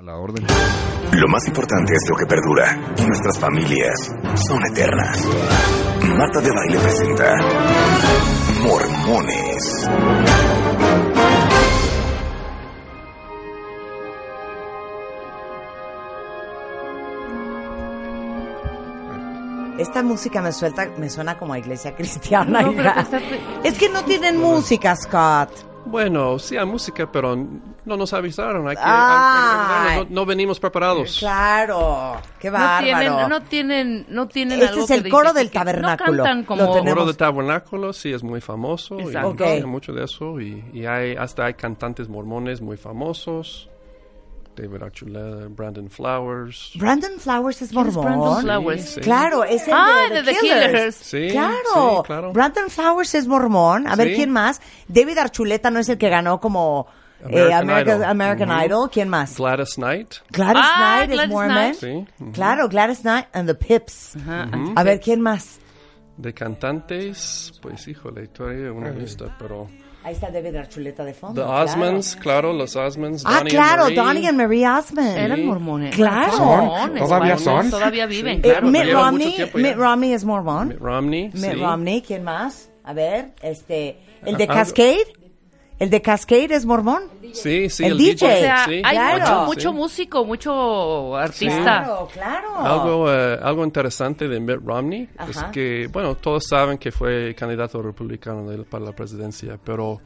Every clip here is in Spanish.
A la orden. Lo más importante es lo que perdura. Y nuestras familias son eternas. Marta de Baile presenta Mormones. Esta música me suelta, me suena como a iglesia cristiana. No, pero Es que no tienen música, Scott. Bueno, sí hay música, pero no nos avisaron. Hay que, Ay. hay que- no, no venimos preparados. Claro, qué No bárbaro. tienen, no tienen, no tienen Este algo es que el coro del tabernáculo. No cantan como... tenemos. Coro de Tabernáculo sí es muy famoso. y Exacto. Ok. hay mucho de eso. Y, y hay, hasta hay cantantes mormones muy famosos. David Archuleta, Brandon Flowers. Brandon Flowers es ¿Quién es mormón. Brandon Flowers? Sí. Claro, es el Ah, de, de The The Killers. Killers. Sí, claro. sí, claro. Brandon Flowers es mormón. A ver. ¿quién más? David Archuleta no es el que ganó como eh, American American, Idol. American Ujú. Idol. ¿Quién más? Gladys Knight. Gladys Ah, Knight es Gladys mormon. Knight. Sí. Claro, Gladys Knight and the Pips. Ajá, A ver, ¿quién más? De cantantes, pues híjole, todavía una lista, pero... Ahí está David Archuleta de fondo. The claro. Osmonds, claro, los Osmonds. Ah, Donnie claro, and. Donnie and Marie Osmond. Eran mormones. Claro. Son ¿Todavía son? Todavía viven, Eh, claro. Mitt Romney. Mitt Romney es mormón. Mitt Romney, Mitt sí. Romney, ¿quién más? A ver, este, el de Ah, Cascade. El de Cascade es mormón. Sí, sí, El el, DJ. O sea, sí. hay claro. mucho, Sí. mucho músico, mucho artista. Claro, claro. Algo, eh, algo interesante de Mitt Romney es que, bueno, todos saben que fue candidato republicano de- para la presidencia, pero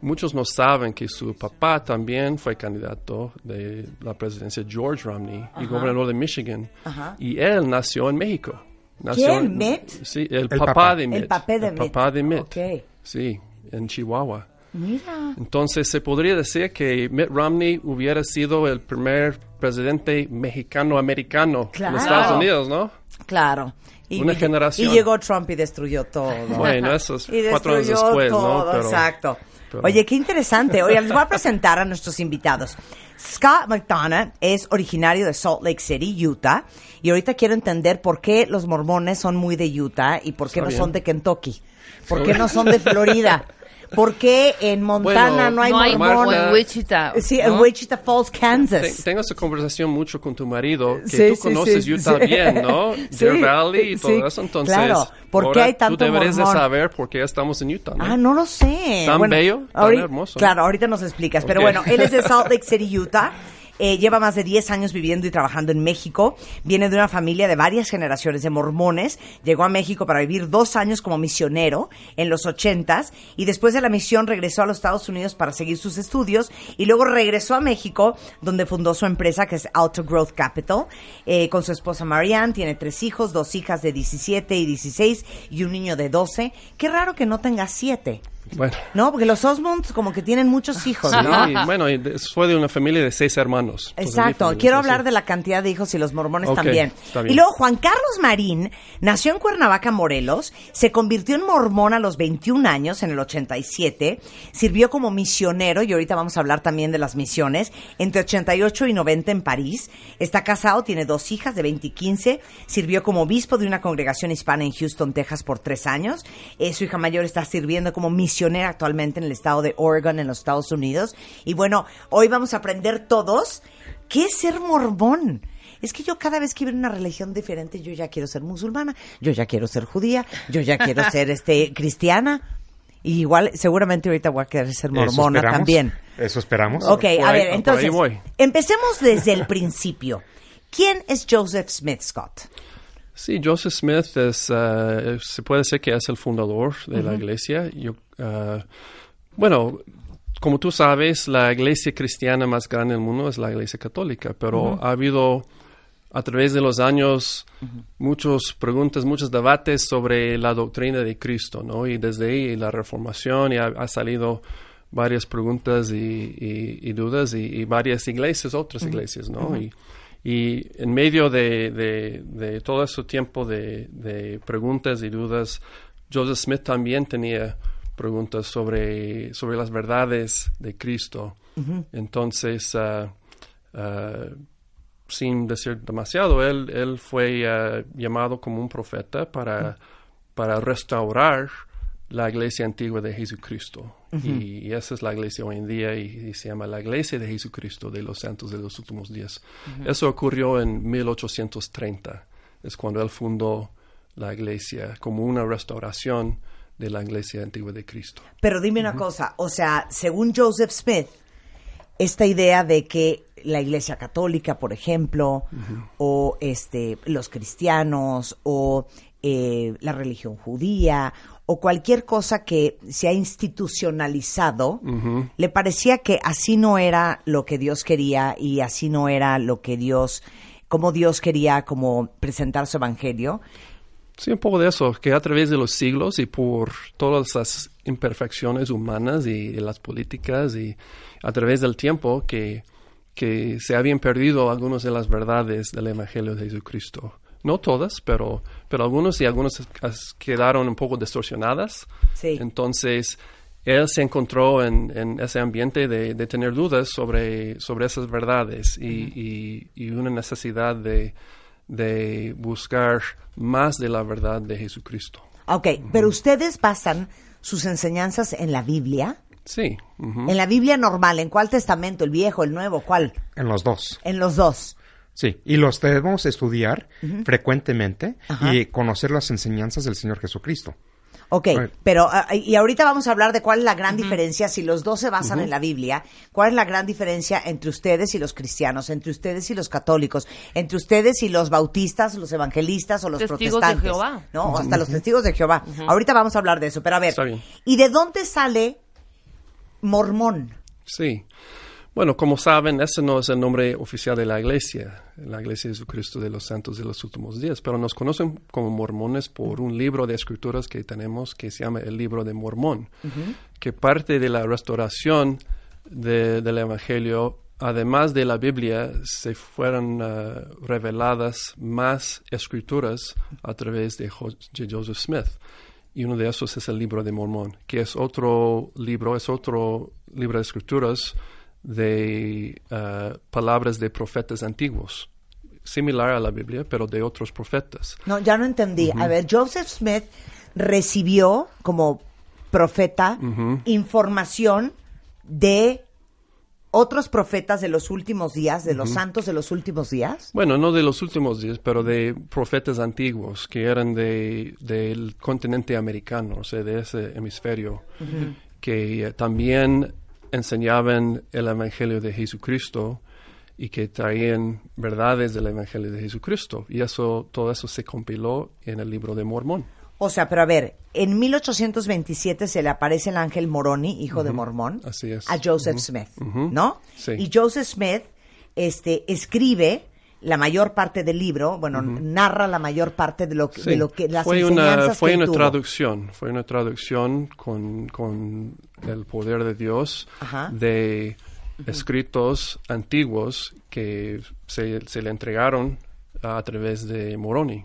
muchos no saben que su papá también fue candidato de la presidencia, George Romney, y gobernador de Michigan. Ajá. Y él nació en México. Nació ¿Quién, en- Mitt? Sí, el, El papá, papá. de Mitt. El papá de El Mitt. papá de Mitt. Ok. Sí, en Chihuahua. Mira. Entonces se podría decir que Mitt Romney hubiera sido el primer presidente mexicano-americano Claro. en Estados Unidos, ¿no? Claro. Y, Una generación. Y llegó Trump y destruyó todo. Bueno, eso es Y cuatro años después, todo, ¿no? Pero- exacto. pero- Oye, qué interesante. Oye, les voy a presentar a nuestros invitados. Scott McDonough es originario de Salt Lake City, Utah, y ahorita quiero entender por qué los mormones son muy de Utah y por qué Está no bien. son de Kentucky. ¿Por qué no son de Florida? ¿Por qué en Montana Bueno, no hay no hay mormones? en Wichita. Sí, en ¿no? Wichita Falls, Kansas. tengo esa conversación mucho con tu marido, que Sí, tú sí, conoces sí, Utah sí. bien, ¿no? Sí, Deer Valley y todo sí, eso. Entonces, claro. ¿Por qué hay tanto tú deberías de mormón? saber por qué estamos en Utah, ¿no? Ah, no lo sé. Tan bello, tan ahorita- hermoso. Claro, ahorita nos explicas. Pero Ok. bueno, él es de Salt Lake City, Utah. Eh, lleva más de 10 años viviendo y trabajando en México. Viene de una familia de varias generaciones de mormones. Llegó a México para vivir dos años como misionero en los ochentas y después de la misión regresó a los Estados Unidos para seguir sus estudios y luego regresó a México donde fundó su empresa que es Auto Growth Capital eh, con su esposa Marianne. Tiene tres hijos, dos hijas de 17 y 16 y un niño de 12. Qué raro que no tenga siete. Bueno. No, porque los Osmonds como que tienen muchos hijos, Sí, ¿no? bueno, y fue de una familia de seis hermanos. Exacto, quiero hablar de la cantidad de hijos y los mormones Ok, también. Y luego Juan Carlos Marín nació en Cuernavaca, Morelos, se convirtió en mormón a los 21 años, en el 87, sirvió como misionero, y ahorita vamos a hablar también de las misiones, entre 88 y 90 en París, está casado, tiene dos hijas de 20 y 15, sirvió como obispo de una congregación hispana en Houston, Texas por tres años, Eh, su hija mayor está sirviendo como actualmente en el estado de Oregon, en los Estados Unidos, y bueno, hoy vamos a aprender todos ¿Qué es ser mormón? Es que yo cada vez que veo una religión diferente, yo ya quiero ser musulmana, yo ya quiero ser judía, yo ya quiero ser este cristiana. Y igual, seguramente ahorita voy a querer ser mormona también. Eso esperamos. Ok, Por a ahí- ver, entonces, empecemos desde el principio. ¿Quién es Joseph Smith Scott? Sí, Joseph Smith es, eh, se puede decir que es el fundador de la iglesia. Yo, eh, bueno, como tú sabes, la iglesia cristiana más grande del mundo es la iglesia católica, pero ha habido a través de los años muchas preguntas, muchos debates sobre la doctrina de Cristo, ¿no? Y desde ahí la reformación y ha, ha salido varias preguntas y, y- y dudas y, y varias iglesias, otras iglesias, ¿no? Y en medio de, de- de todo ese tiempo de, de preguntas y dudas, Joseph Smith también tenía preguntas sobre, sobre las verdades de Cristo. Entonces, ah, ah, sin decir demasiado, él, él fue ah, llamado como un profeta para, para restaurar la iglesia antigua de Jesucristo. y, y esa es la iglesia hoy en día y, y se llama la iglesia de Jesucristo de los santos de los últimos días. Eso ocurrió en 1830. Es cuando él fundó la iglesia como una restauración de la iglesia antigua de Cristo. Pero dime una cosa, o sea, según Joseph Smith, esta idea de que la Iglesia Católica, por ejemplo, o este, los cristianos, o eh, la religión judía, o cualquier cosa que se ha institucionalizado, le parecía que así no era lo que Dios quería y así no era lo que Dios, como Dios quería como presentar su evangelio. Sí, un poco de eso, que a través de los siglos y por todas las imperfecciones humanas y, y las políticas y a través del tiempo que, que se habían perdido algunas de las verdades del Evangelio de Jesucristo. No todas, pero, pero algunos y algunas as- quedaron un poco distorsionadas. Sí. Entonces, él se encontró en, en ese ambiente de, de tener dudas sobre, sobre esas verdades y, y- y una necesidad de, de buscar más de la verdad de Jesucristo. Ok, pero ustedes basan sus enseñanzas en la Biblia. Sí. En la Biblia normal, ¿en cuál testamento? ¿El viejo, el nuevo? ¿Cuál? En los dos. En los dos. Sí, y los debemos estudiar frecuentemente Ajá. y conocer las enseñanzas del Señor Jesucristo. Ok, pero ah, y ahorita vamos a hablar de cuál es la gran diferencia, si los dos se basan en la Biblia, cuál es la gran diferencia entre ustedes y los cristianos, entre ustedes y los católicos, entre ustedes y los bautistas, los evangelistas o los Testigos de. Jehová. ¿no? O hasta los testigos de Jehová. Ahorita vamos a hablar de eso, pero a ver. ¿y de dónde sale mormón? Sí. Bueno, como saben, ese no es el nombre oficial de la iglesia, la iglesia de Jesucristo de los Santos de los últimos días, pero nos conocen como mormones por un libro de escrituras que tenemos que se llama el libro de Mormón, que parte de la restauración de- del Evangelio, además de la Biblia, se fueron ah, reveladas más escrituras a través de, Jo- de Joseph Smith. Y uno de esos es el libro de Mormón, que es otro libro, es otro libro de escrituras de ah, palabras de profetas antiguos, similar a la Biblia, pero de otros profetas. No, ya no entendí. A ver, Joseph Smith recibió como profeta información de otros profetas de los últimos días, de los santos de los últimos días. Bueno, no de los últimos días, pero de profetas antiguos que eran de, del continente americano, o sea, de ese hemisferio, que eh, también enseñaban el Evangelio de Jesucristo y que traían verdades del Evangelio de Jesucristo. Y eso, todo eso se compiló en el libro de Mormón. O sea, pero a ver, en 1827 se le aparece el ángel Moroni, hijo de Mormón, Así es. a Joseph Smith, ¿no? Sí. Y Joseph Smith este, escribe la mayor parte del libro, bueno, narra la mayor parte de lo que, de lo que las fue enseñanzas una, fue que una tuvo. traducción, fue una traducción con, con el poder de Dios Ajá. de escritos antiguos que se, se le entregaron a través de Moroni.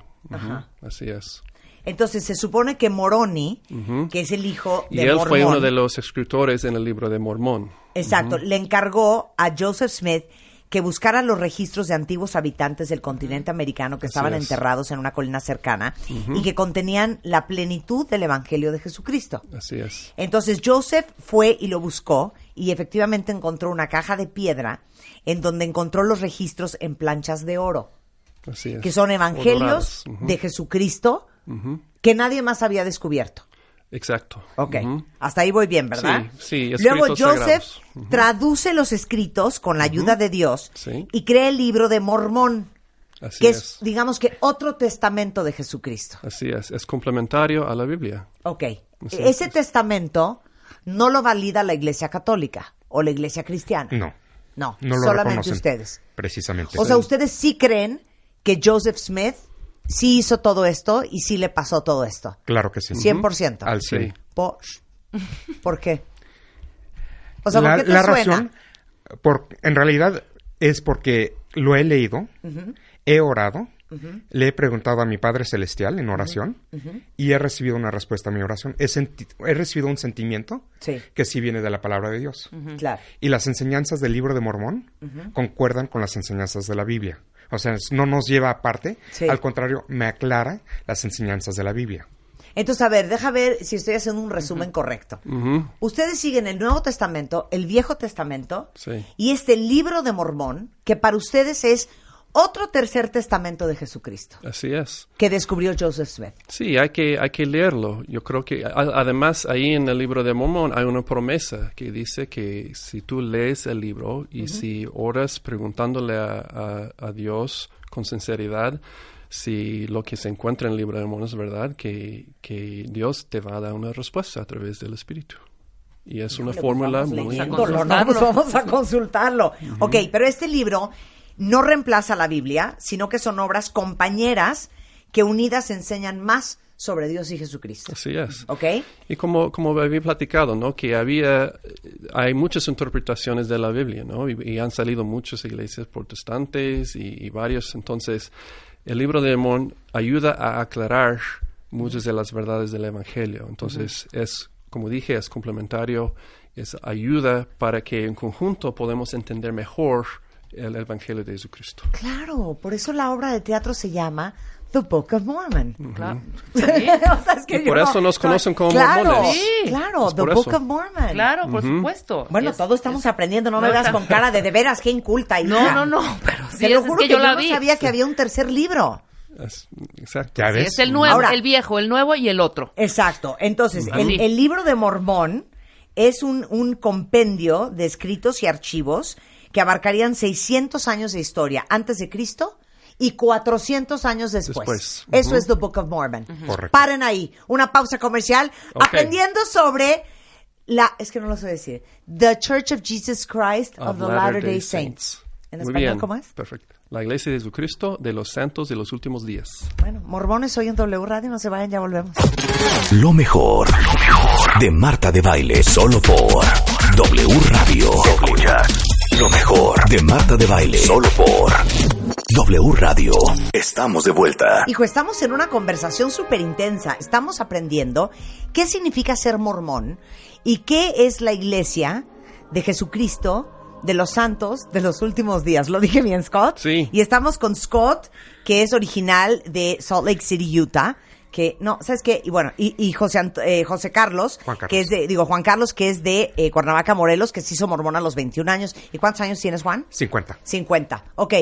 Así es. Entonces se supone que Moroni, que es el hijo de Y él Mormón, fue uno de los escritores en el libro de Mormón. exacto, le encargó a Joseph Smith que buscara los registros de antiguos habitantes del continente americano que Así estaban es. enterrados en una colina cercana y que contenían la plenitud del Evangelio de Jesucristo. Así es. Entonces Joseph fue y lo buscó y efectivamente encontró una caja de piedra en donde encontró los registros en planchas de oro, Así es. que son evangelios de Jesucristo que nadie más había descubierto. Exacto. Ok, Ujú. hasta ahí voy bien, ¿verdad? Sí, sí, Luego Joseph sagrados. Ujú. traduce los escritos con la ayuda de Dios Sí. y crea el libro de Mormón, Así que es, es. digamos que, otro testamento de Jesucristo. Así es. Es complementario a la Biblia. Ok, Así ese es. testamento no lo valida la Iglesia Católica o la Iglesia Cristiana. No, No, no lo solamente reconocen. ustedes. Precisamente. O sea, ustedes sí creen que Joseph Smith sí hizo todo esto y sí le pasó todo esto. Claro que sí. 100%. Al 100. Sí. ¿Por, ¿por qué? O sea, la, ¿por qué te la suena? razón, por, en realidad, es porque lo he leído, he orado, le he preguntado a mi Padre Celestial en oración y he recibido una respuesta a mi oración. He recibido un sentimiento Sí. que sí viene de la palabra de Dios. Claro. Y las enseñanzas del libro de Mormón concuerdan con las enseñanzas de la Biblia. O sea, no nos lleva aparte, Sí. al contrario, me aclara las enseñanzas de la Biblia. Entonces, a ver, deja ver si estoy haciendo un resumen correcto. Ustedes siguen el Nuevo Testamento, el Viejo Testamento Sí. y este libro de Mormón, que para ustedes es otro tercer testamento de Jesucristo, Así es. que descubrió Joseph Smith. Sí, hay que, hay que leerlo. Yo creo que a- además ahí en el libro de Mormón hay una promesa que dice que si tú lees el libro y si oras preguntándole a, a- a Dios con sinceridad si lo que se encuentra en el libro de Mormón es verdad, que, que Dios te va a dar una respuesta a través del Espíritu. Y es una pues fórmula vamos muy... leyéndolo, ¿no? consultarlo. Vamos a consultarlo. Ok, pero este libro no reemplaza la Biblia, sino que son obras compañeras que unidas enseñan más sobre Dios y Jesucristo. Así es. ¿Ok? Y como, como había platicado, ¿no? Que había, hay muchas interpretaciones de la Biblia, ¿no? Y, y han salido muchas iglesias protestantes y, y varios. Entonces, el libro de Mormón ayuda a aclarar muchas de las verdades del Evangelio. Entonces, es, como dije, es complementario, es ayuda para que en conjunto podemos entender mejor el Evangelio de Jesucristo. Claro, por eso la obra de teatro se llama The Book of Mormon. Claro. O sea, es que Y por yo- eso nos conocen como claro, mormones. Sí. Claro, Es The Book eso. of Mormon. Claro, por supuesto. Bueno, Es- todos estamos es- aprendiendo, no me No, veas está- con cara de de veras, qué inculta. No, hija. no, no, pero sí, Te lo es juro que yo la no vi. sabía que había un tercer libro. Exacto. ¿Ya Sí, ves? es el nuevo, Ahora- el viejo, el nuevo y el otro. Exacto. Entonces, el, el libro de Mormón es un, un compendio de escritos y archivos que abarcarían 600 años de historia antes de Cristo y 400 años después. Después. Eso Ujú. es The Book of Mormon. Correcto. Paren ahí. Una pausa comercial. Ok. Aprendiendo sobre la... Es que no lo sé decir. The Church of Jesus Christ of, the Latter-day Saints. ¿En Muy español bien. cómo es? Perfecto. La Iglesia de Jesucristo de los Santos de los Últimos Días. Bueno, Mormones hoy en W Radio. No se vayan, ya volvemos. Lo mejor, de Marta de Baile, solo por W Radio. Lo mejor de Marta de Baile, solo por W Radio. Estamos de vuelta. Hijo, estamos en una conversación súper intensa. Estamos aprendiendo qué significa ser mormón y qué es la iglesia de Jesucristo, de los santos de los últimos días. ¿Lo dije bien, Scott? Sí. Y estamos con Scott, que es original de Salt Lake City, Utah. Que, no, ¿sabes qué? Y bueno, y, y José, Ant- eh, José Carlos, que es de, digo, Juan Carlos, que es de eh, Cuernavaca, Morelos, que se hizo mormón a los 21 años. ¿Y cuántos años tienes, Juan? 50. 50. Ok.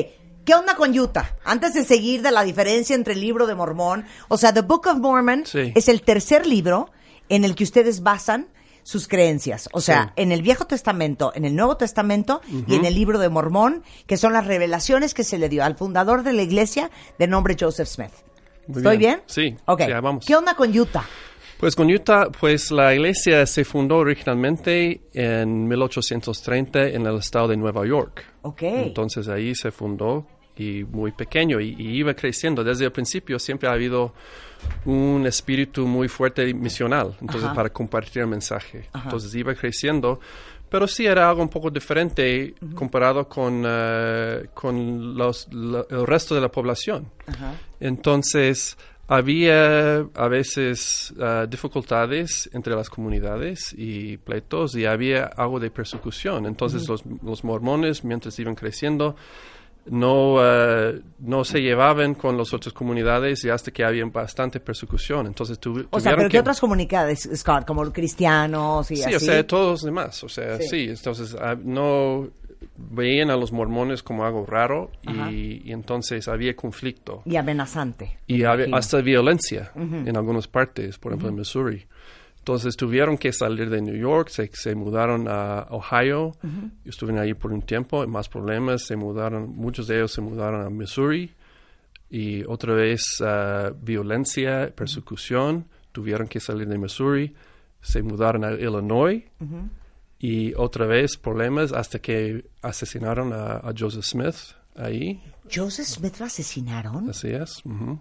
¿Qué onda con Utah? Antes de seguir de la diferencia entre el libro de Mormón, o sea, The Book of Mormon Sí. es el tercer libro en el que ustedes basan sus creencias. O sea, Sí. en el Viejo Testamento, en el Nuevo Testamento y en el libro de Mormón, que son las revelaciones que se le dio al fundador de la iglesia de nombre Joseph Smith. Muy ¿Estoy bien? bien. Sí, Ok. ya vamos. ¿Qué onda con Utah? Pues con Utah, pues la iglesia se fundó originalmente en 1830 en el estado de Nueva York. Ok. Entonces ahí se fundó y muy pequeño y, y iba creciendo. Desde el principio siempre ha habido un espíritu muy fuerte misional, entonces Ajá. para compartir el mensaje. Entonces iba creciendo, pero sí era algo un poco diferente comparado con, eh, con los- la- el resto de la población. Entonces, había a veces ah, dificultades entre las comunidades y pleitos y había algo de persecución. Entonces, los, los mormones, mientras iban creciendo, no, ah, no se llevaban con las otras comunidades y hasta que había bastante persecución. Entonces, tuvi- O sea, pero ¿qué que... otras comunidades, Scott? Como cristianos y Sí, así. o sea, todos los demás, o sea, Sí. sí, entonces ah, no veían a los mormones como algo raro y, y entonces había conflicto. Y amenazante. Y había hasta violencia en algunas partes, por ejemplo en Missouri. Entonces tuvieron que salir de New York, se, se mudaron a Ohio, estuvieron ahí por un tiempo, más problemas, se mudaron, muchos de ellos se mudaron a Missouri y otra vez ah, violencia, persecución, tuvieron que salir de Missouri, se mudaron a Illinois y otra vez problemas hasta que asesinaron a, a Joseph Smith ahí, ¿Joseph Smith lo asesinaron? así es, ujú,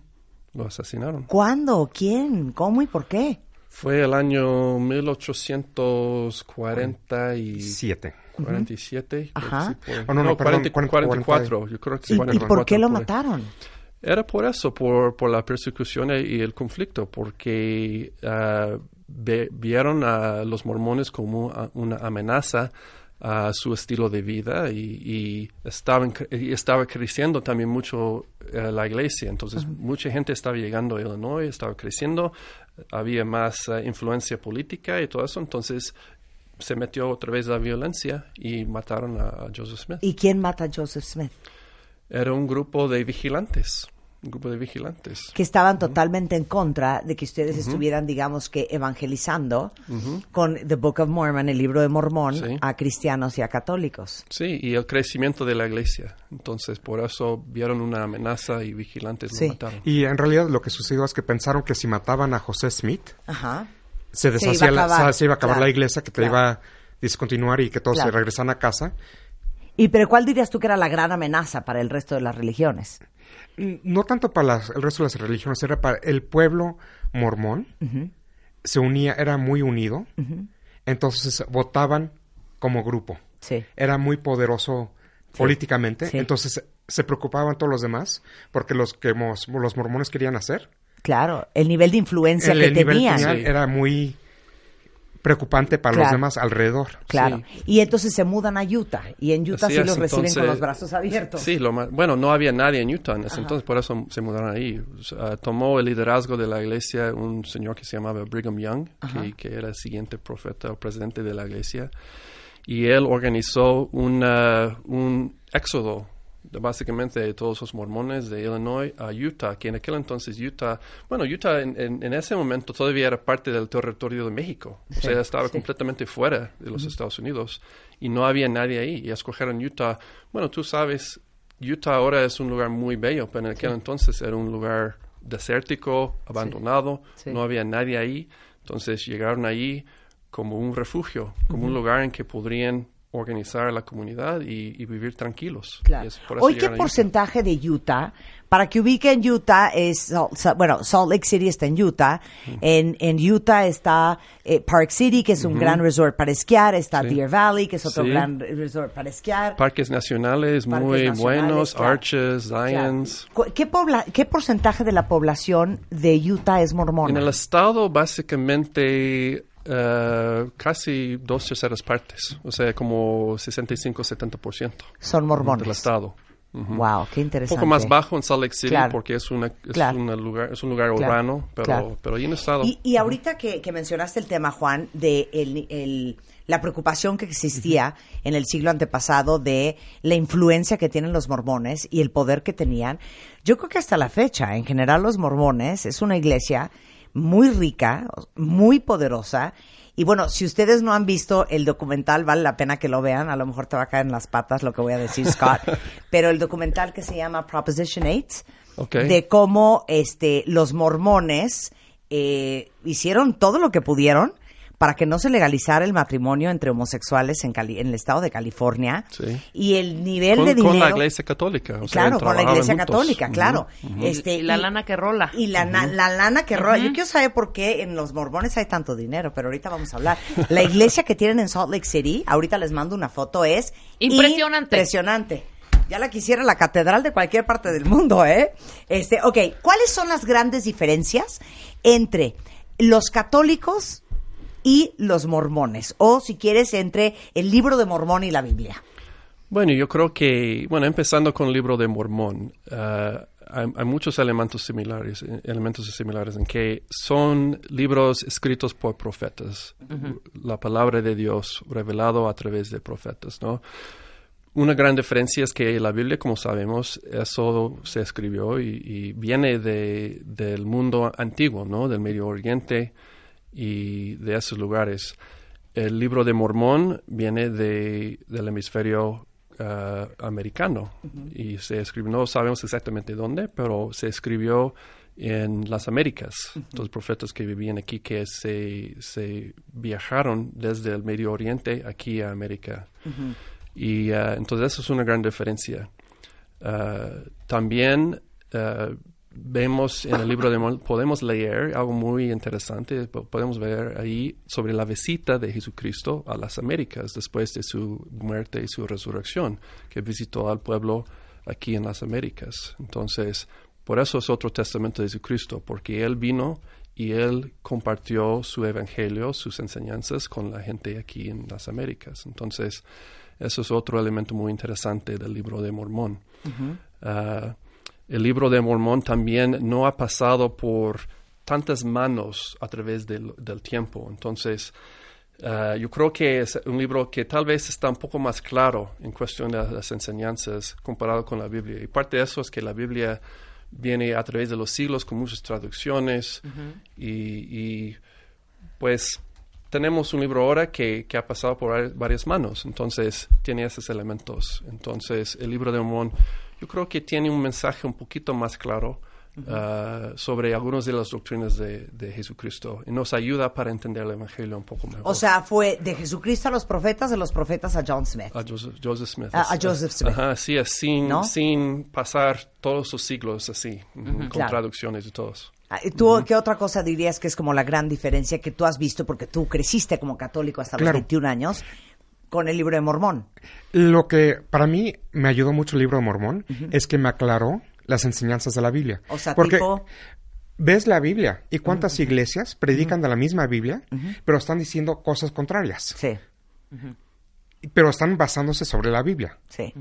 lo asesinaron. ¿Cuándo? ¿Quién? ¿Cómo y por qué? Fue el año 1847. Siete. 47. Ajá. sí, por- Oh, no, no, perdón, 40 cuarenta- 44, yo creo que ¿Y, y 44 por qué lo por mataron? Era por eso, por, por la persecución y el conflicto, porque ah, ve- vieron a los mormones como una amenaza a su estilo de vida y, y estaban, y estaba creciendo también mucho eh, la iglesia. Entonces, mucha gente estaba llegando a Illinois, estaba creciendo, había más eh, influencia política y todo eso. Entonces, se metió otra vez la violencia y mataron a, a Joseph Smith. ¿Y quién mata a Joseph Smith? Era un grupo de vigilantes, un grupo de vigilantes. Que estaban totalmente en contra de que ustedes estuvieran, digamos que, evangelizando con The Book of Mormon, el libro de Mormón, Sí. a cristianos y a católicos. Sí, y el crecimiento de la iglesia. Entonces, por eso vieron una amenaza y vigilantes Sí. lo mataron. Y en realidad lo que sucedió es que pensaron que si mataban a José Smith, Ajá. se iba a deshacía la- acabar, se iba a acabar claro, la iglesia, que te claro. iba a discontinuar y que todos Claro. se regresan a casa. ¿Y pero cuál dirías tú que era la gran amenaza para el resto de las religiones? N- No tanto para las- el resto de las religiones, era para el pueblo mormón. Se unía, era muy unido. Entonces votaban como grupo. Sí. Era muy poderoso políticamente. Sí. Entonces se preocupaban todos los demás porque los que mos- los mormones querían hacer. Claro, el nivel de influencia el, que el nivel tenían. tenían Sí. era muy preocupante para Claro. los demás alrededor. Claro. Sí. Y entonces se mudan a Utah. Y en Utah Así sí es, los reciben con entonces- los brazos abiertos. Sí, lo ma- bueno, no había nadie en Utah en ese entonces, por eso se mudaron ahí. Sea, tomó el liderazgo de la iglesia un señor que se llamaba Brigham Young, que, que era el siguiente profeta o presidente de la iglesia, y él organizó una, un éxodo básicamente de todos los mormones de Illinois a Utah, que en aquel entonces Utah, bueno, Utah en, en- en ese momento todavía era parte del territorio de México, o sea, estaba completamente fuera de los Estados Unidos y no había nadie ahí. Y escogieron Utah. Bueno, tú sabes, Utah ahora es un lugar muy bello, pero en aquel entonces era un lugar desértico, abandonado, Sí. no había nadie ahí, entonces llegaron ahí como un refugio, como un lugar en que podrían organizar la comunidad y, y vivir tranquilos. Claro. Hoy, ¿qué a Utah. porcentaje de Utah? Para que ubiquen Utah es, bueno, Salt Lake City está en Utah. En, en Utah está eh, Park City, que es un gran resort para esquiar. Está Sí. Deer Valley, que es otro Sí. gran resort para esquiar. Parques nacionales Parques muy nacionales, buenos, claro. Arches, Claro. Zions. Cu- ¿Qué, ¿Qué porcentaje de la población de Utah es mormona? En el estado, básicamente, eh, casi dos terceras partes, o sea, como 65-70% Son mormones. del estado. Wow, qué Un interesante. poco más bajo en Salt Lake City Claro. porque es, una, es, Claro. una lugar, es un lugar Claro. urbano, pero, Claro. pero ahí en el estado. Y, y ahorita que, que mencionaste el tema, Juan, de el- el- la preocupación que existía en el siglo antepasado de la influencia que tienen los mormones y el poder que tenían, yo creo que hasta la fecha, en general, los mormones es una iglesia muy rica, muy poderosa. Y bueno, si ustedes no han visto el documental, vale la pena que lo vean. A lo mejor te va a caer en las patas lo que voy a decir, Scott. Pero el documental que se llama Proposition 8, Ok. de cómo este, los mormones eh, hicieron todo lo que pudieron para que no se legalizara el matrimonio entre homosexuales en, Cali- en el estado de California. Sí. Y el nivel con, de dinero... con la iglesia católica. o sea, Claro, con la iglesia juntos. católica, claro. Este, Y la lana que rola. Y la, la lana que rola. Yo quiero saber por qué en los mormones hay tanto dinero, pero ahorita vamos a hablar. La iglesia que tienen en Salt Lake City, ahorita les mando una foto, es Impresionante. Impresionante. Ya la quisiera la catedral de cualquier parte del mundo, ¿eh? Este, ok, ¿cuáles son las grandes diferencias entre los católicos y los mormones? O, si quieres, entre el libro de Mormón y la Biblia. Bueno, yo creo que, bueno, empezando con el libro de Mormón, hay, hay muchos elementos similares, eh, elementos similares en que son libros escritos por profetas, la palabra de Dios revelado a través de profetas, ¿no? Una gran diferencia es que la Biblia, como sabemos, eso se escribió y, y viene de, del mundo antiguo, ¿no? Del Medio Oriente y de esos lugares. El libro de Mormón viene de, del hemisferio ah, americano y se escribió, no sabemos exactamente dónde, pero se escribió en las Américas. Los profetas que vivían aquí que se, se viajaron desde el Medio Oriente aquí a América. Y ah, entonces eso es una gran diferencia. Ah, también ah, vemos en el libro de Mormón, podemos leer algo muy interesante, po- podemos ver ahí sobre la visita de Jesucristo a las Américas después de su muerte y su resurrección, que visitó al pueblo aquí en las Américas. Entonces, por eso es otro testamento de Jesucristo, porque Él vino y Él compartió su evangelio, sus enseñanzas con la gente aquí en las Américas. Entonces, eso es otro elemento muy interesante del libro de Mormón. Ah, el libro de Mormón también no ha pasado por tantas manos a través del, del tiempo. Entonces, ah, yo creo que es un libro que tal vez está un poco más claro en cuestión de las enseñanzas comparado con la Biblia. Y parte de eso es que la Biblia viene a través de los siglos con muchas traducciones y, y, pues tenemos un libro ahora que, que ha pasado por vari- varias manos, entonces tiene esos elementos. Entonces el libro de Mormón yo creo que tiene un mensaje un poquito más claro ah, sobre algunas de las doctrinas de, de Jesucristo y nos ayuda para entender el Evangelio un poco mejor. O sea, fue de Jesucristo a los profetas, de los profetas a John Smith. a Joseph, Joseph Smith. A- a Joseph Smith. Ajá, sí, sin, ¿No? sin pasar todos los siglos así, ujú, con Claro. traducciones y todos. Ah, ¿y ¿Tú qué otra cosa dirías que es como la gran diferencia que tú has visto, porque tú creciste como católico hasta los Claro. 21 años, con el libro de Mormón? Lo que para mí me ayudó mucho el libro de Mormón es que me aclaró las enseñanzas de la Biblia. O sea, Porque tipo... ves la Biblia y cuántas iglesias predican de la misma Biblia, pero están diciendo cosas contrarias, Sí, pero están basándose sobre la Biblia. sí.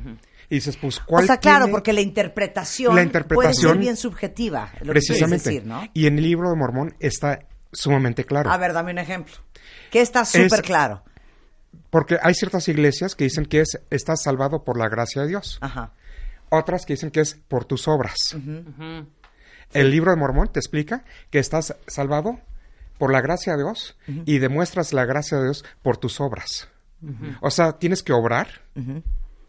Y dices, pues, O ¿cuál sea, claro, tiene- porque la interpretación, La puede interpretación- ser bien subjetiva, lo que Precisamente. decir, ¿no? Y en el libro de Mormón está sumamente claro. A ver, dame un ejemplo. Que está súper claro. Porque hay ciertas iglesias que dicen que es, estás salvado por la gracia de Dios. Ajá. Otras que dicen que es por tus obras. El libro de Mormón te explica que estás salvado por la gracia de Dios y demuestras la gracia de Dios por tus obras. O sea, tienes que obrar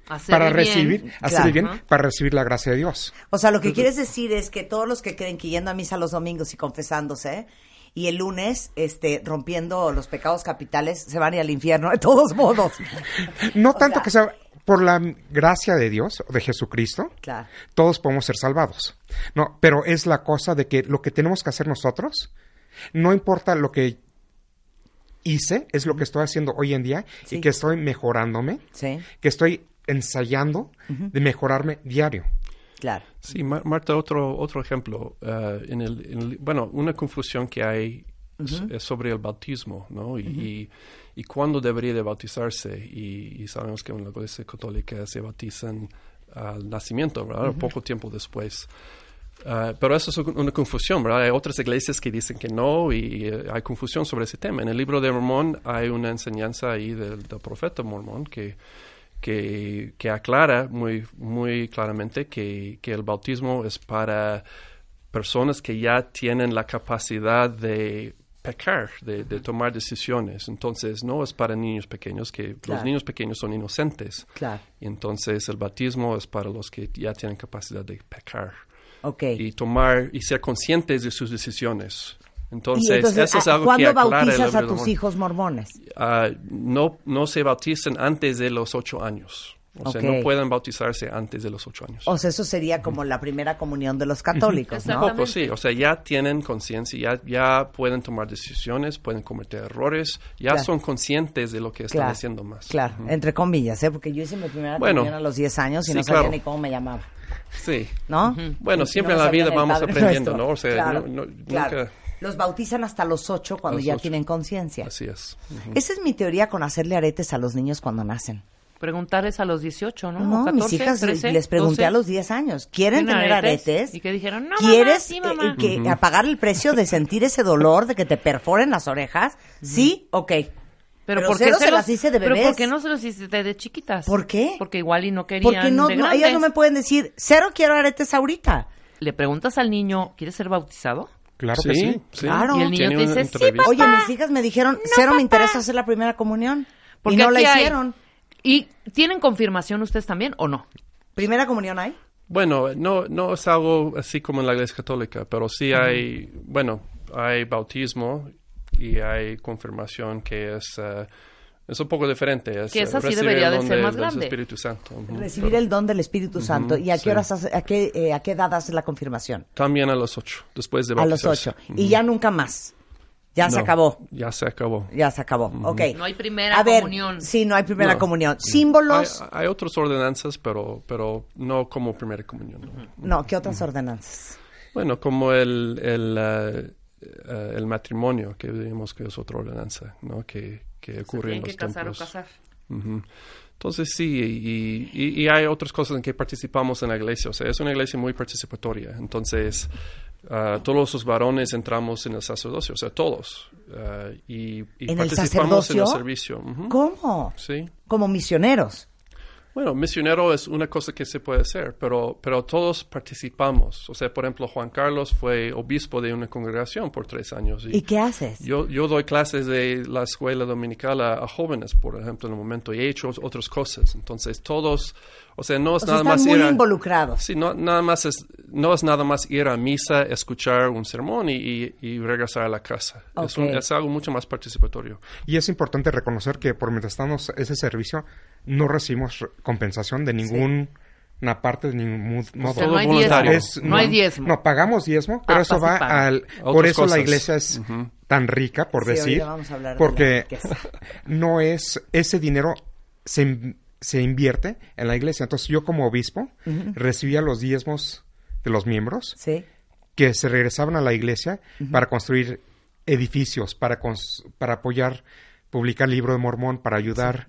Hacer para bien. recibir, hacer Claro. el bien, para recibir la gracia de Dios. O sea, lo que quieres decir es que todos los que creen que yendo a misa los domingos y confesándose y el lunes este rompiendo los pecados capitales se van a ir al infierno de todos modos. No O tanto sea- que sea por la gracia de Dios, o de Jesucristo, Claro. todos podemos ser salvados. No, pero es la cosa de que lo que tenemos que hacer nosotros, no importa lo que hice, es lo que estoy haciendo hoy en día Sí. y que estoy mejorándome, Sí, que estoy ensayando de mejorarme diario. Claro. Sí, Mar- Marta, otro, otro ejemplo. eh, en el, en el- bueno, una confusión que hay es, es sobre el bautismo, ¿no? Y, y, y cuándo debería de bautizarse. Y, y sabemos que en la Iglesia Católica se bautizan al nacimiento, ¿verdad? Poco tiempo después. Ah, pero eso es una confusión, ¿verdad? Hay otras iglesias que dicen que no y, eh, hay confusión sobre ese tema. En el libro de Mormón hay una enseñanza ahí del, del profeta Mormón que, que, que aclara muy, muy claramente que, que el bautismo es para personas que ya tienen la capacidad de pecar, de, de tomar decisiones. Entonces, no es para niños pequeños, que Claro. los niños pequeños son inocentes. Claro. Y entonces el bautismo es para los que ya tienen capacidad de pecar y tomar y ser conscientes de sus decisiones. Entonces, entonces, eso es ¿a- algo que ¿cuándo el bautizas a tus hijos mormones? Ah, no, no se bautizan antes de los ocho años. O sea, Ok. no pueden bautizarse antes de los ocho años. O sea, eso sería como la primera comunión de los católicos, Un ¿no? poco, sí. O sea, ya tienen conciencia, ya, ya pueden tomar decisiones, pueden cometer errores, ya Claro. son conscientes de lo que están Claro, haciendo más. Claro, Ujú. entre comillas, ¿eh? Porque yo hice mi primera Bueno, comunión a los 10 años y sí, no sabía claro. ni cómo me llamaba, Sí. ¿no? Bueno, Y siempre no en la vida vamos aprendiendo, Nuestro. ¿no? O sea, no- no- nunca- Los bautizan hasta los 8 cuando los ya ocho. tienen conciencia. Así es. Ujú. Esa es mi teoría con hacerle aretes a los niños cuando nacen. Preguntarles a los 18, ¿no? No, O mis 14, hijas le- 13, les pregunté 12. a los 10 años, ¿quieren ¿Tienen tener aretes? aretes? Y que dijeron, no, ¿Quieres mamá, sí, eh, mamá. que, a pagar el precio de sentir ese dolor de que te perforen las orejas? Sí, ok. Pero ¿por qué se los- las hice de ¿Pero bebés. por qué no se los hiciste de chiquitas? ¿Por qué? Porque igual y no querían Porque no, de no, ellas no me pueden decir, cero quiero aretes ahorita. Le preguntas al niño, ¿quieres ser bautizado? Claro que sí. Claro. Y el niño te dice, sí, papá. Oye, mis hijas me dijeron, cero me interesa hacer la primera comunión. Porque y no la hay- hicieron. ¿Y tienen confirmación ustedes también o no? ¿Primera comunión hay? Bueno, no, no es algo así como en la Iglesia Católica, pero sí hay, bueno, hay bautismo y hay confirmación que es eh, Es un poco diferente. Es, Que esa sí recibir debería el de don ser más del grande. Espíritu Santo. ujú. Recibir el don del Espíritu Santo. ¿Y a qué sí. horas, hace- a qué, eh, a qué edad haces la confirmación? También a los ocho, después de A los bautizarse. ocho. Y ya nunca más. Ya se acabó. Ya se acabó. Ya se acabó. Ok. No hay primera a ver, comunión. Sí, no hay primera No. comunión. Símbolos. hay otras ordenanzas, pero, pero no como primera comunión. ¿no? No, ¿qué otras ordenanzas? Bueno, como el, el, eh, eh, el matrimonio, que vimos que es otra ordenanza, ¿no? Que, que ocurre tienen en los que casar o casar. Entonces sí, y, y- y hay otras cosas en que participamos en la iglesia. O sea, es una iglesia muy participatoria. Entonces, ah, todos los varones entramos en el sacerdocio, o sea, todos. Ah, y, y ¿En el participamos en el servicio. ¿Cómo? Sí. Como misioneros. Bueno, misionero es una cosa que se puede hacer, pero, pero todos participamos. O sea, por ejemplo, Juan Carlos fue obispo de una congregación por tres años. ¿Y qué haces? Yo, yo doy clases de la escuela dominical a, a jóvenes, por ejemplo, en el momento, y he hecho otras cosas. Entonces, todos, o sea, no es O sea, nada están más muy ir a, involucrados. Sí, no, nada más es, no es nada más ir a misa, escuchar un sermón y, y- y regresar a la casa. Es, un- Ok. es algo mucho más participatorio. Y es importante reconocer que por mientras estamos ese servicio, no recibimos re- compensación de ninguna parte, de ningún modo. O sea, no hay voluntario. diezmo. Es- no, hay diezmo. No, pagamos diezmo, pero Ah, eso va al... Por eso la iglesia es tan rica, por Sí, decir, ahorita vamos a hablar de porque no es... Ese dinero se, se invierte en la iglesia. Entonces yo como obispo recibía los diezmos de los miembros Sí. que se regresaban a la iglesia para construir edificios, para, cons- para apoyar, publicar el libro de Mormón, para ayudar...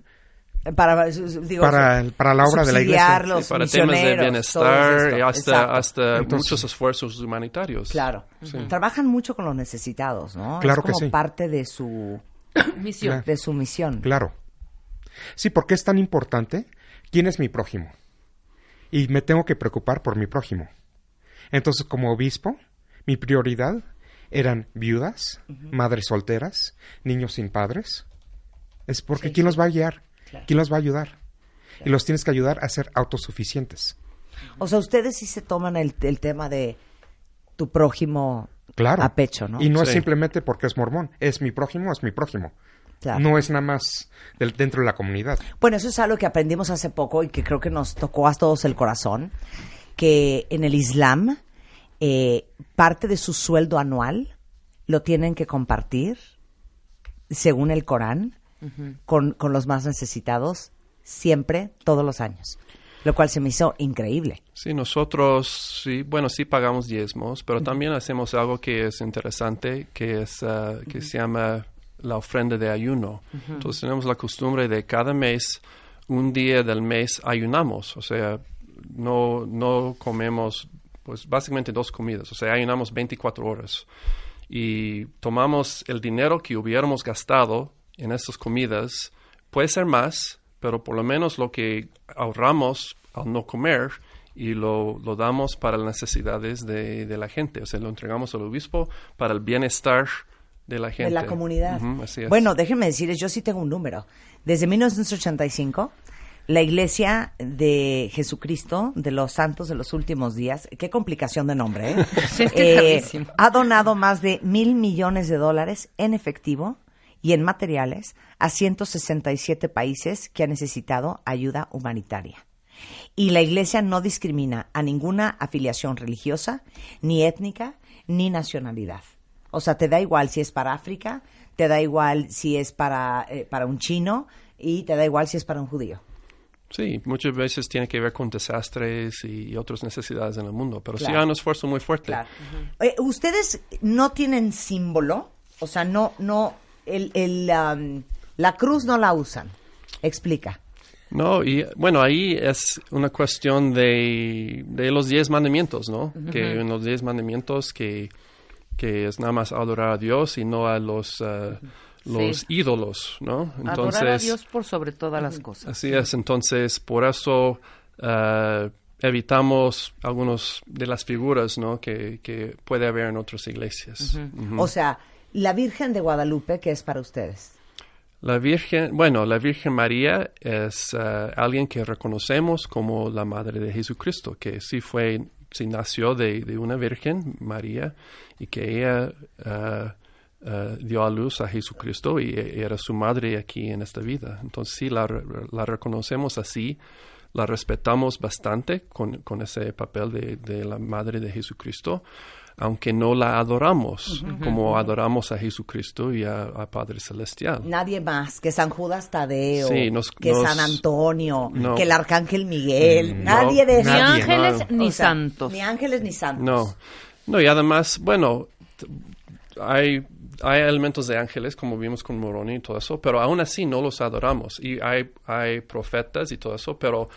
Para, digo, Para- para la obra de la iglesia. subsidiar los Sí, para temas de bienestar esto. hasta, Exacto. hasta Entonces- muchos esfuerzos humanitarios. Claro. Trabajan mucho con los necesitados, ¿no? Claro es que como sí. parte de su, Misión. de su misión. Claro. Sí, porque es tan importante quién es mi prójimo. Y me tengo que preocupar por mi prójimo. Entonces, como obispo, mi prioridad eran viudas, madres solteras, niños sin padres. Es porque Sí, ¿quién sí. los va a guiar? Claro. ¿Quién los va a ayudar? Y los tienes que ayudar a ser autosuficientes. O sea, ustedes sí se toman el, el tema de tu prójimo Claro. a pecho, ¿no? Y no es simplemente porque es mormón. Es mi prójimo, es mi prójimo. Claro. No es nada más del- dentro de la comunidad. Bueno, eso es algo que aprendimos hace poco y que creo que nos tocó a todos el corazón, que en el Islam eh, parte de su sueldo anual lo tienen que compartir, según el Corán, con, con los más necesitados, siempre, todos los años. Lo cual se me hizo increíble. Sí, nosotros, sí, bueno, sí pagamos diezmos, pero también hacemos algo que es interesante, que es, ah, que se llama la ofrenda de ayuno. Entonces tenemos la costumbre de cada mes, un día del mes ayunamos, o sea, no, no comemos, pues básicamente dos comidas, o sea, ayunamos 24 horas. Y tomamos el dinero que hubiéramos gastado en estas comidas, puede ser más, pero por lo menos lo que ahorramos al no comer y lo, lo damos para las necesidades de, de la gente. O sea, lo entregamos al obispo para el bienestar de la gente. de la comunidad. Ujú, así es. Bueno, déjenme decirles, yo sí tengo un número. Desde 1985, la Iglesia de Jesucristo, de los Santos de los Últimos Días, qué complicación de nombre, ¿eh? Sí, es que es Eh, ha donado más de mil millones de dólares en efectivo y en materiales a 167 países que han necesitado ayuda humanitaria. Y la Iglesia no discrimina a ninguna afiliación religiosa, ni étnica, ni nacionalidad. O sea, te da igual si es para África, te da igual si es para, eh, para un chino y te da igual si es para un judío. Sí, muchas veces tiene que ver con desastres y, otras necesidades en el mundo, pero sí Claro. hay un esfuerzo muy fuerte. Eh, Ustedes no tienen símbolo, o sea, no, no, el, el, um, la cruz no la usan. Explica. No, y bueno, ahí es una cuestión de, de los diez mandamientos, ¿no? Que en los diez mandamientos que, que es nada más adorar a Dios y no a los, eh, los Sí. ídolos, ¿no? Adorar a Dios por sobre todas las cosas. Así es, entonces por eso eh, evitamos algunas de las figuras, ¿no? Que, que puede haber en otras iglesias. O sea, la Virgen de Guadalupe, ¿qué es para ustedes? La Virgen, bueno, la Virgen María es eh, alguien que reconocemos como la Madre de Jesucristo, que sí fue, sí nació de, de una Virgen, María, y que ella eh, eh, dio a luz a Jesucristo y, era su madre aquí en esta vida. Entonces sí, la, la reconocemos así, la respetamos bastante con, con ese papel de, de, la madre de Jesucristo, aunque no la adoramos como adoramos a Jesucristo y a, Padre Celestial. Nadie más que San Judas Tadeo, que San Antonio, que el Arcángel Miguel, nadie de Ni ángeles ni santos. Ni ángeles ni santos. No, no, y además, bueno, hay hay elementos de ángeles, como vimos con Moroni y todo eso, pero aún así no los adoramos. Y hay, hay profetas y todo eso, pero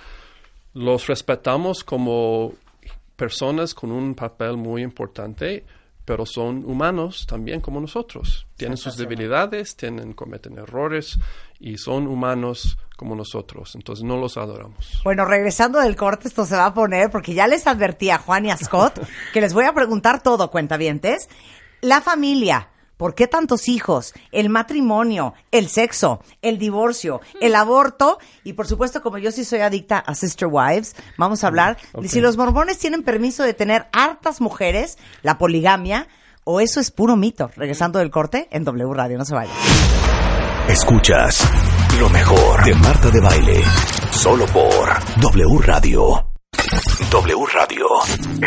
los respetamos como personas con un papel muy importante, pero son humanos también como nosotros. Tienen sus debilidades, tienen, cometen errores y son humanos como nosotros. Entonces no los adoramos. Bueno, regresando del corte, esto se va a poner, porque ya les advertí a Juan y a Scott que les voy a preguntar todo, cuentavientes. La familia, ¿Por qué tantos hijos? El matrimonio, el sexo, el divorcio, el aborto y por supuesto como yo sí soy adicta a Sister Wives, vamos a hablar de si los mormones tienen permiso de tener hartas mujeres, la poligamia o eso es puro mito. Regresando del corte en W Radio, no se vayan. Escuchas lo mejor de Marta de Baile, solo por W Radio. W Radio.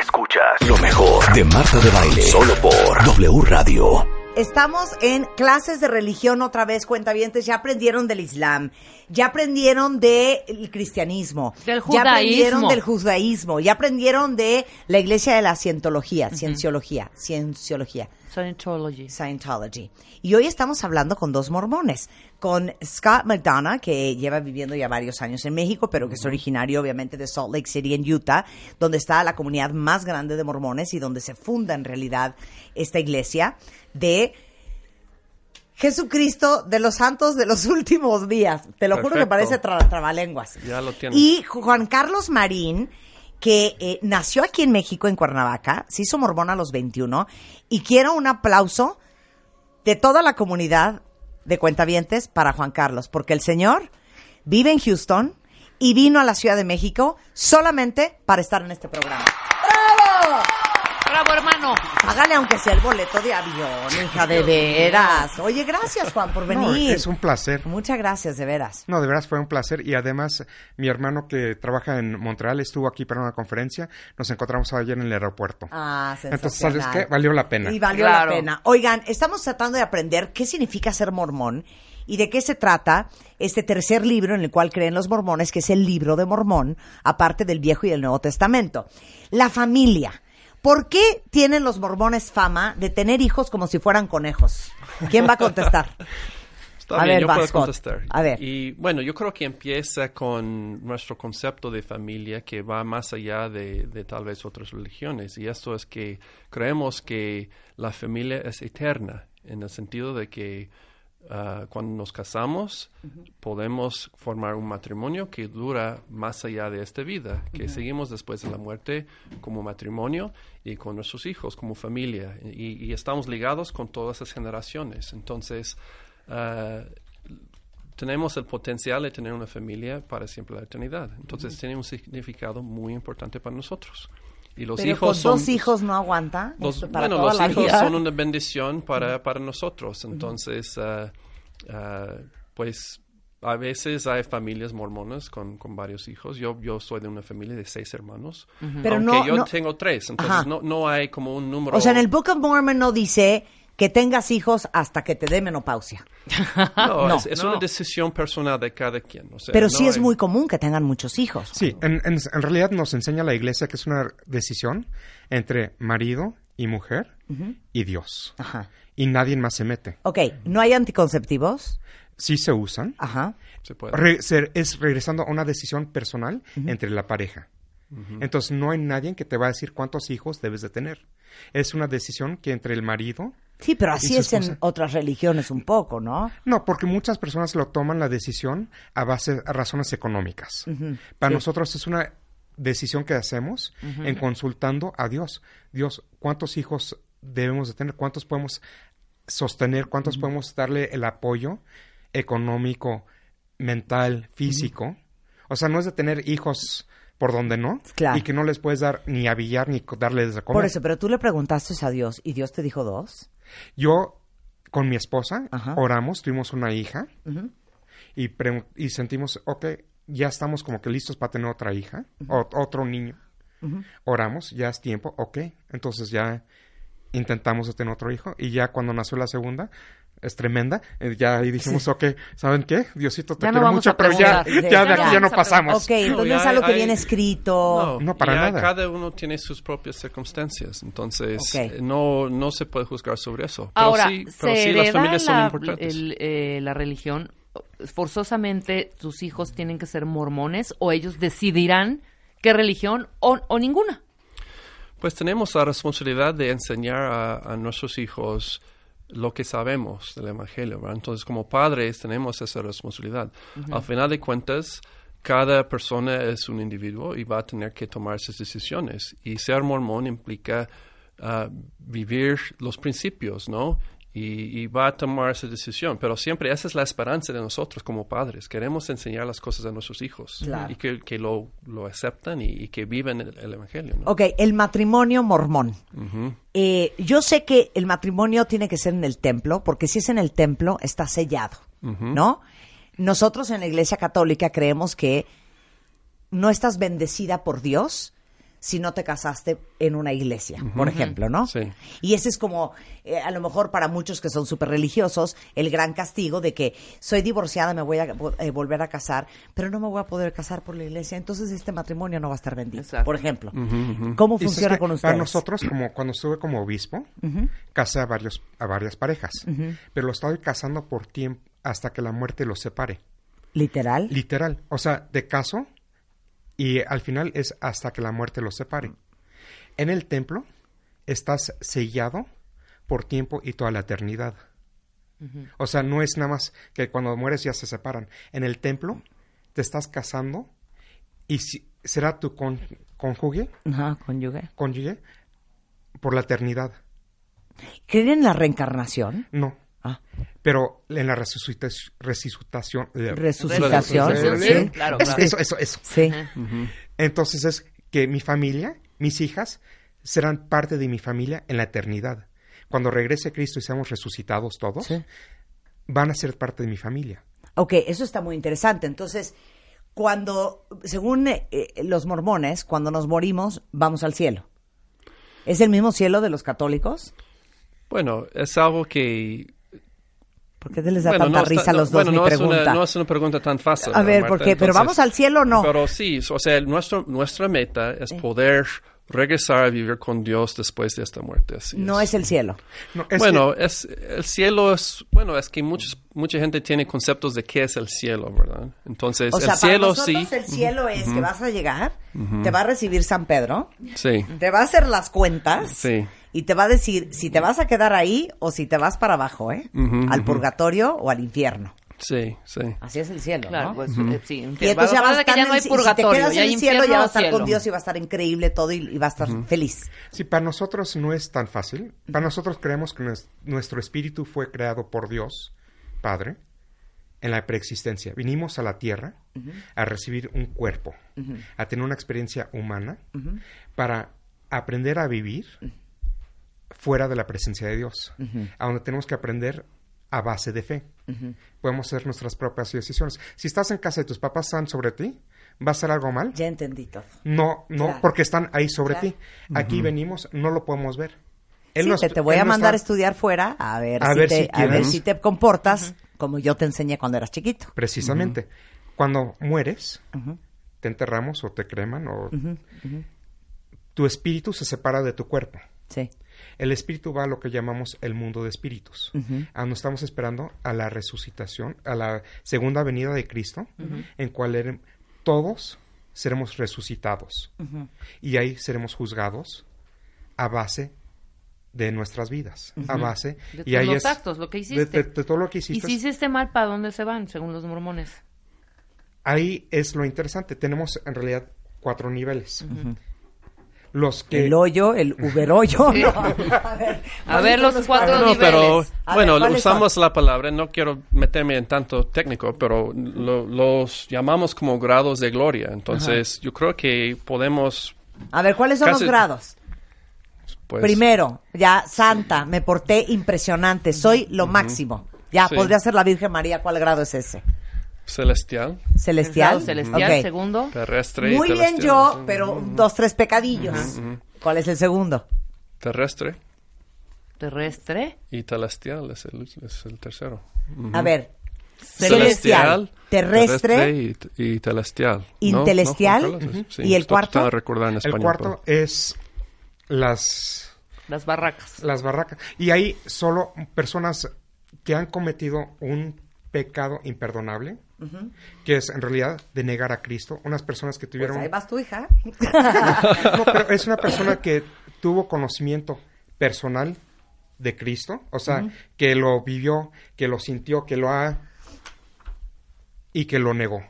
Escuchas lo mejor de Marta de Baile, solo por W Radio. Estamos en clases de religión otra vez, cuentavientes. Ya aprendieron del Islam, ya aprendieron del cristianismo, del judaísmo. ya aprendieron del judaísmo, ya aprendieron de la iglesia de la cientología, cienciología, cienciología. Scientology. Scientology. Y hoy estamos hablando con dos mormones, con Scott McDonough, que lleva viviendo ya varios años en México, pero que es originario obviamente de Salt Lake City en Utah, donde está la comunidad más grande de mormones y donde se funda en realidad esta iglesia de Jesucristo de los santos de los últimos días. Te lo juro que parece trabalenguas. Ya lo Y Juan Carlos Marín, que eh, nació aquí en México, en Cuernavaca, se hizo mormón a los 21, y quiero un aplauso de toda la comunidad de cuentavientes para Juan Carlos, porque el señor vive en Houston y vino a la Ciudad de México solamente para estar en este programa. ¡Bravo! Hermano. Págale aunque sea el boleto de avión, hija, de veras. Oye, gracias, Juan, por venir. es un placer. Muchas gracias, de veras. No, de veras fue un placer. Y además, mi hermano que trabaja en Montreal estuvo aquí para una conferencia. Nos encontramos ayer en el aeropuerto. Ah, Entonces, ¿sabes qué? Valió la pena. Y valió la pena. Oigan, estamos tratando de aprender qué significa ser mormón y de qué se trata este tercer libro en el cual creen los mormones, que es el libro de Mormón, aparte del Viejo y del Nuevo Testamento. La familia. ¿Por qué tienen los mormones fama de tener hijos como si fueran conejos? ¿Quién va a contestar? Está bien, yo puedo contestar. A ver. Y bueno, yo creo que empieza con nuestro concepto de familia que va más allá de, de, tal vez otras religiones. Y esto es que creemos que la familia es eterna, en el sentido de que Ah, cuando nos casamos, podemos formar un matrimonio que dura más allá de esta vida, que seguimos después de la muerte como matrimonio y con nuestros hijos como familia. Y, estamos ligados con todas esas generaciones. Entonces, uh, tenemos el potencial de tener una familia para siempre la eternidad. Entonces, tiene un significado muy importante para nosotros. Y los hijos con dos hijos no aguanta. bueno, los hijos son una bendición para, para nosotros. Entonces, uh, uh, pues a veces hay familias mormonas con, con, varios hijos. Yo, yo soy de una familia de seis hermanos. Pero aunque yo tengo tres, entonces no, no hay como un número. O sea, en el Book of Mormon no dice que tengas hijos hasta que te dé menopausia. No, es, una decisión personal de cada quien. Pero sí es muy común que tengan muchos hijos. Sí, en, en, realidad nos enseña la iglesia que es una decisión entre marido y mujer y Dios. Ajá. Y nadie más se mete. Ok, ¿no hay anticonceptivos? Sí se usan. Ajá. Se puede. es regresando a una decisión personal entre la pareja. Entonces no hay nadie que te va a decir cuántos hijos debes de tener. Es una decisión que entre el marido Sí, pero así es en otras religiones un poco, ¿no? No, porque muchas personas lo toman la decisión a base a razones económicas. Para nosotros es una decisión que hacemos en consultando a Dios. Dios, ¿cuántos hijos debemos de tener? ¿Cuántos podemos sostener? ¿Cuántos podemos darle el apoyo económico, mental, físico? O sea, no es de tener hijos por donde no y que no les puedes dar ni avillar ni darles de comer. Por eso, pero tú le preguntaste a Dios y Dios te dijo dos. Yo con mi esposa, Ajá. oramos, tuvimos una hija y, sentimos, ok, ya estamos como que listos para tener otra hija, o- otro niño. Oramos, ya es tiempo, ok, entonces ya intentamos tener otro hijo y ya cuando nació la segunda, es tremenda, eh, ya ahí dijimos, ok, ¿saben qué? Diosito, te Ya quiero mucho, pero ya, ya Sí, de aquí ya. ya no pasamos. Ok, entonces no ya es algo que hay- viene escrito. No, para ya nada. Cada uno tiene sus propias circunstancias, entonces eh, no, no se puede juzgar sobre eso. Pero Ahora, sí, ¿se pero sí las familias son la, importantes. el, eh, la religión? ¿Forzosamente tus hijos tienen que ser mormones o ellos decidirán qué religión o, o ninguna? Pues tenemos la responsabilidad de enseñar a, a nuestros hijos lo que sabemos del Evangelio. ¿verdad? Entonces, como padres, tenemos esa responsabilidad. Al final de cuentas, cada persona es un individuo y va a tener que tomar sus decisiones. Y ser mormón implica ah, vivir los principios, ¿no? Y, y va a tomar esa decisión. Pero siempre esa es la esperanza de nosotros como padres. Queremos enseñar las cosas a nuestros hijos Claro. y que, que lo, lo aceptan y, y que viven el, el Evangelio. ¿no? Ok, el matrimonio mormón. Eh, yo sé que el matrimonio tiene que ser en el templo, porque si es en el templo, está sellado, ¿no? Nosotros en la Iglesia Católica creemos que no estás bendecida por Dios si no te casaste en una iglesia, por ejemplo, ¿no? Sí. Y ese es como, eh, a lo mejor para muchos que son súper religiosos, el gran castigo de que soy divorciada, me voy a eh, volver a casar, pero no me voy a poder casar por la iglesia, entonces este matrimonio no va a estar bendito, Exacto. por ejemplo. ¿Cómo funciona que con ustedes? Para nosotros, como cuando estuve como obispo, casé a, varios, a varias parejas, pero lo estoy casando por tiempo hasta que la muerte los separe. Literal. Literal. O sea, de caso y al final es hasta que la muerte los separe. En el templo estás sellado por tiempo y toda la eternidad. O sea, no es nada más que cuando mueres ya se separan. En el templo te estás casando y si- será tu con- cónyuge, Ajá, cónyuge. cónyuge por la eternidad. ¿Creen en la reencarnación? No. Ah. Pero en la resucitación, resucitación, Resucitación. Sí. sí, claro, eso, claro. eso, eso, eso. Sí. Entonces es que mi familia, mis hijas, serán parte de mi familia en la eternidad. Cuando regrese Cristo y seamos resucitados todos, Sí. van a ser parte de mi familia. Ok, eso está muy interesante. Entonces, cuando, según eh, eh, los mormones, cuando nos morimos, vamos al cielo. ¿Es el mismo cielo de los católicos? Bueno, es algo que... ¿Por qué les da bueno, tanta no está- risa a no- los dos bueno, mi no es, pregunta? una, no es una pregunta tan fácil. A ver, Marta, ¿por qué? ¿Pero entonces- vamos al cielo o no? Pero sí, o sea, nuestro, nuestra meta es poder regresar a vivir con Dios después de esta muerte. así no es el cielo. No, es bueno, es, el cielo es, bueno, es que muchos, mucha gente tiene conceptos de qué es el cielo, ¿verdad? Entonces, O sea, el cielo para nosotros sí, el cielo es que vas a llegar, te va a recibir San Pedro, sí, te va a hacer las cuentas Sí. Y te va a decir si te vas a quedar ahí o si te vas para abajo, ¿eh? Al purgatorio o al infierno. sí, sí. Así es el cielo, Claro, ¿no? pues sí. Y entonces ya Vamos a estar ya en no hay el- si te purgatorio, quedas ya en el cielo, ya infierno va a estar con. Dios y va a estar increíble todo y, y va a estar feliz. Sí, para nosotros no es tan fácil. Para nosotros creemos que nues- nuestro espíritu fue creado por Dios, Padre, en la preexistencia. Vinimos a la tierra a recibir un cuerpo, a tener una experiencia humana, para aprender a vivir fuera de la presencia de Dios, a donde tenemos que aprender a base de fe. Podemos hacer nuestras propias decisiones. Si estás en casa y tus papás están sobre ti, ¿va a ser algo mal? Ya entendí todo. No, no, Claro. porque están ahí sobre Claro. ti. Aquí venimos, no lo podemos ver. Él Sí, nos- te, te voy a mandar a estudiar fuera a ver, A si, ver te, si a ver si te comportas como yo te enseñé cuando eras chiquito. Precisamente. Cuando mueres, te enterramos o te creman o... Tu espíritu se separa de tu cuerpo. Sí. El espíritu va a lo que llamamos el mundo de espíritus. A donde estamos esperando a la resucitación, a la segunda venida de Cristo, en cual ere- todos seremos resucitados. Y ahí seremos juzgados a base de nuestras vidas, a base De y ahí tus es actos, lo que hiciste. de- de todo lo que Y hiciste. si hiciste mal, ¿para dónde se van, según los mormones? Ahí es lo interesante. Tenemos en realidad cuatro niveles. Los que El hoyo, el uberhoyo. Sí. No, a ver, A ver, los cuatro No, niveles. pero A bueno, ¿cuáles usamos la palabra, no quiero meterme en tanto técnico, pero lo- los llamamos como grados de gloria. Entonces, yo creo que podemos, A ver, ¿cuáles son Casi- los grados? pues... Primero, ya santa, me porté impresionante, soy lo máximo. Ya, Sí. podría ser la Virgen María, ¿cuál grado es ese? Celestial, Celestial. Celestial, Ok. segundo. terrestre y Muy bien yo, pero dos, tres pecadillos. ¿Cuál es el segundo? Terrestre Terrestre. y celestial es el, es el tercero. A ver, Celestial, terrestre, y, y celestial. ¿no? intelestial, ¿No, Carlos? Sí, y el cuarto. recordar en El español, cuarto es las, Las barracas. las barracas. Y hay solo personas que han cometido un pecado imperdonable, que es en realidad de negar a Cristo. Unas personas que Pues tuvieron... ahí vas tu hija. No, pero es una persona que tuvo conocimiento personal de Cristo, o sea, que lo vivió, que lo sintió, que lo ha y que lo negó.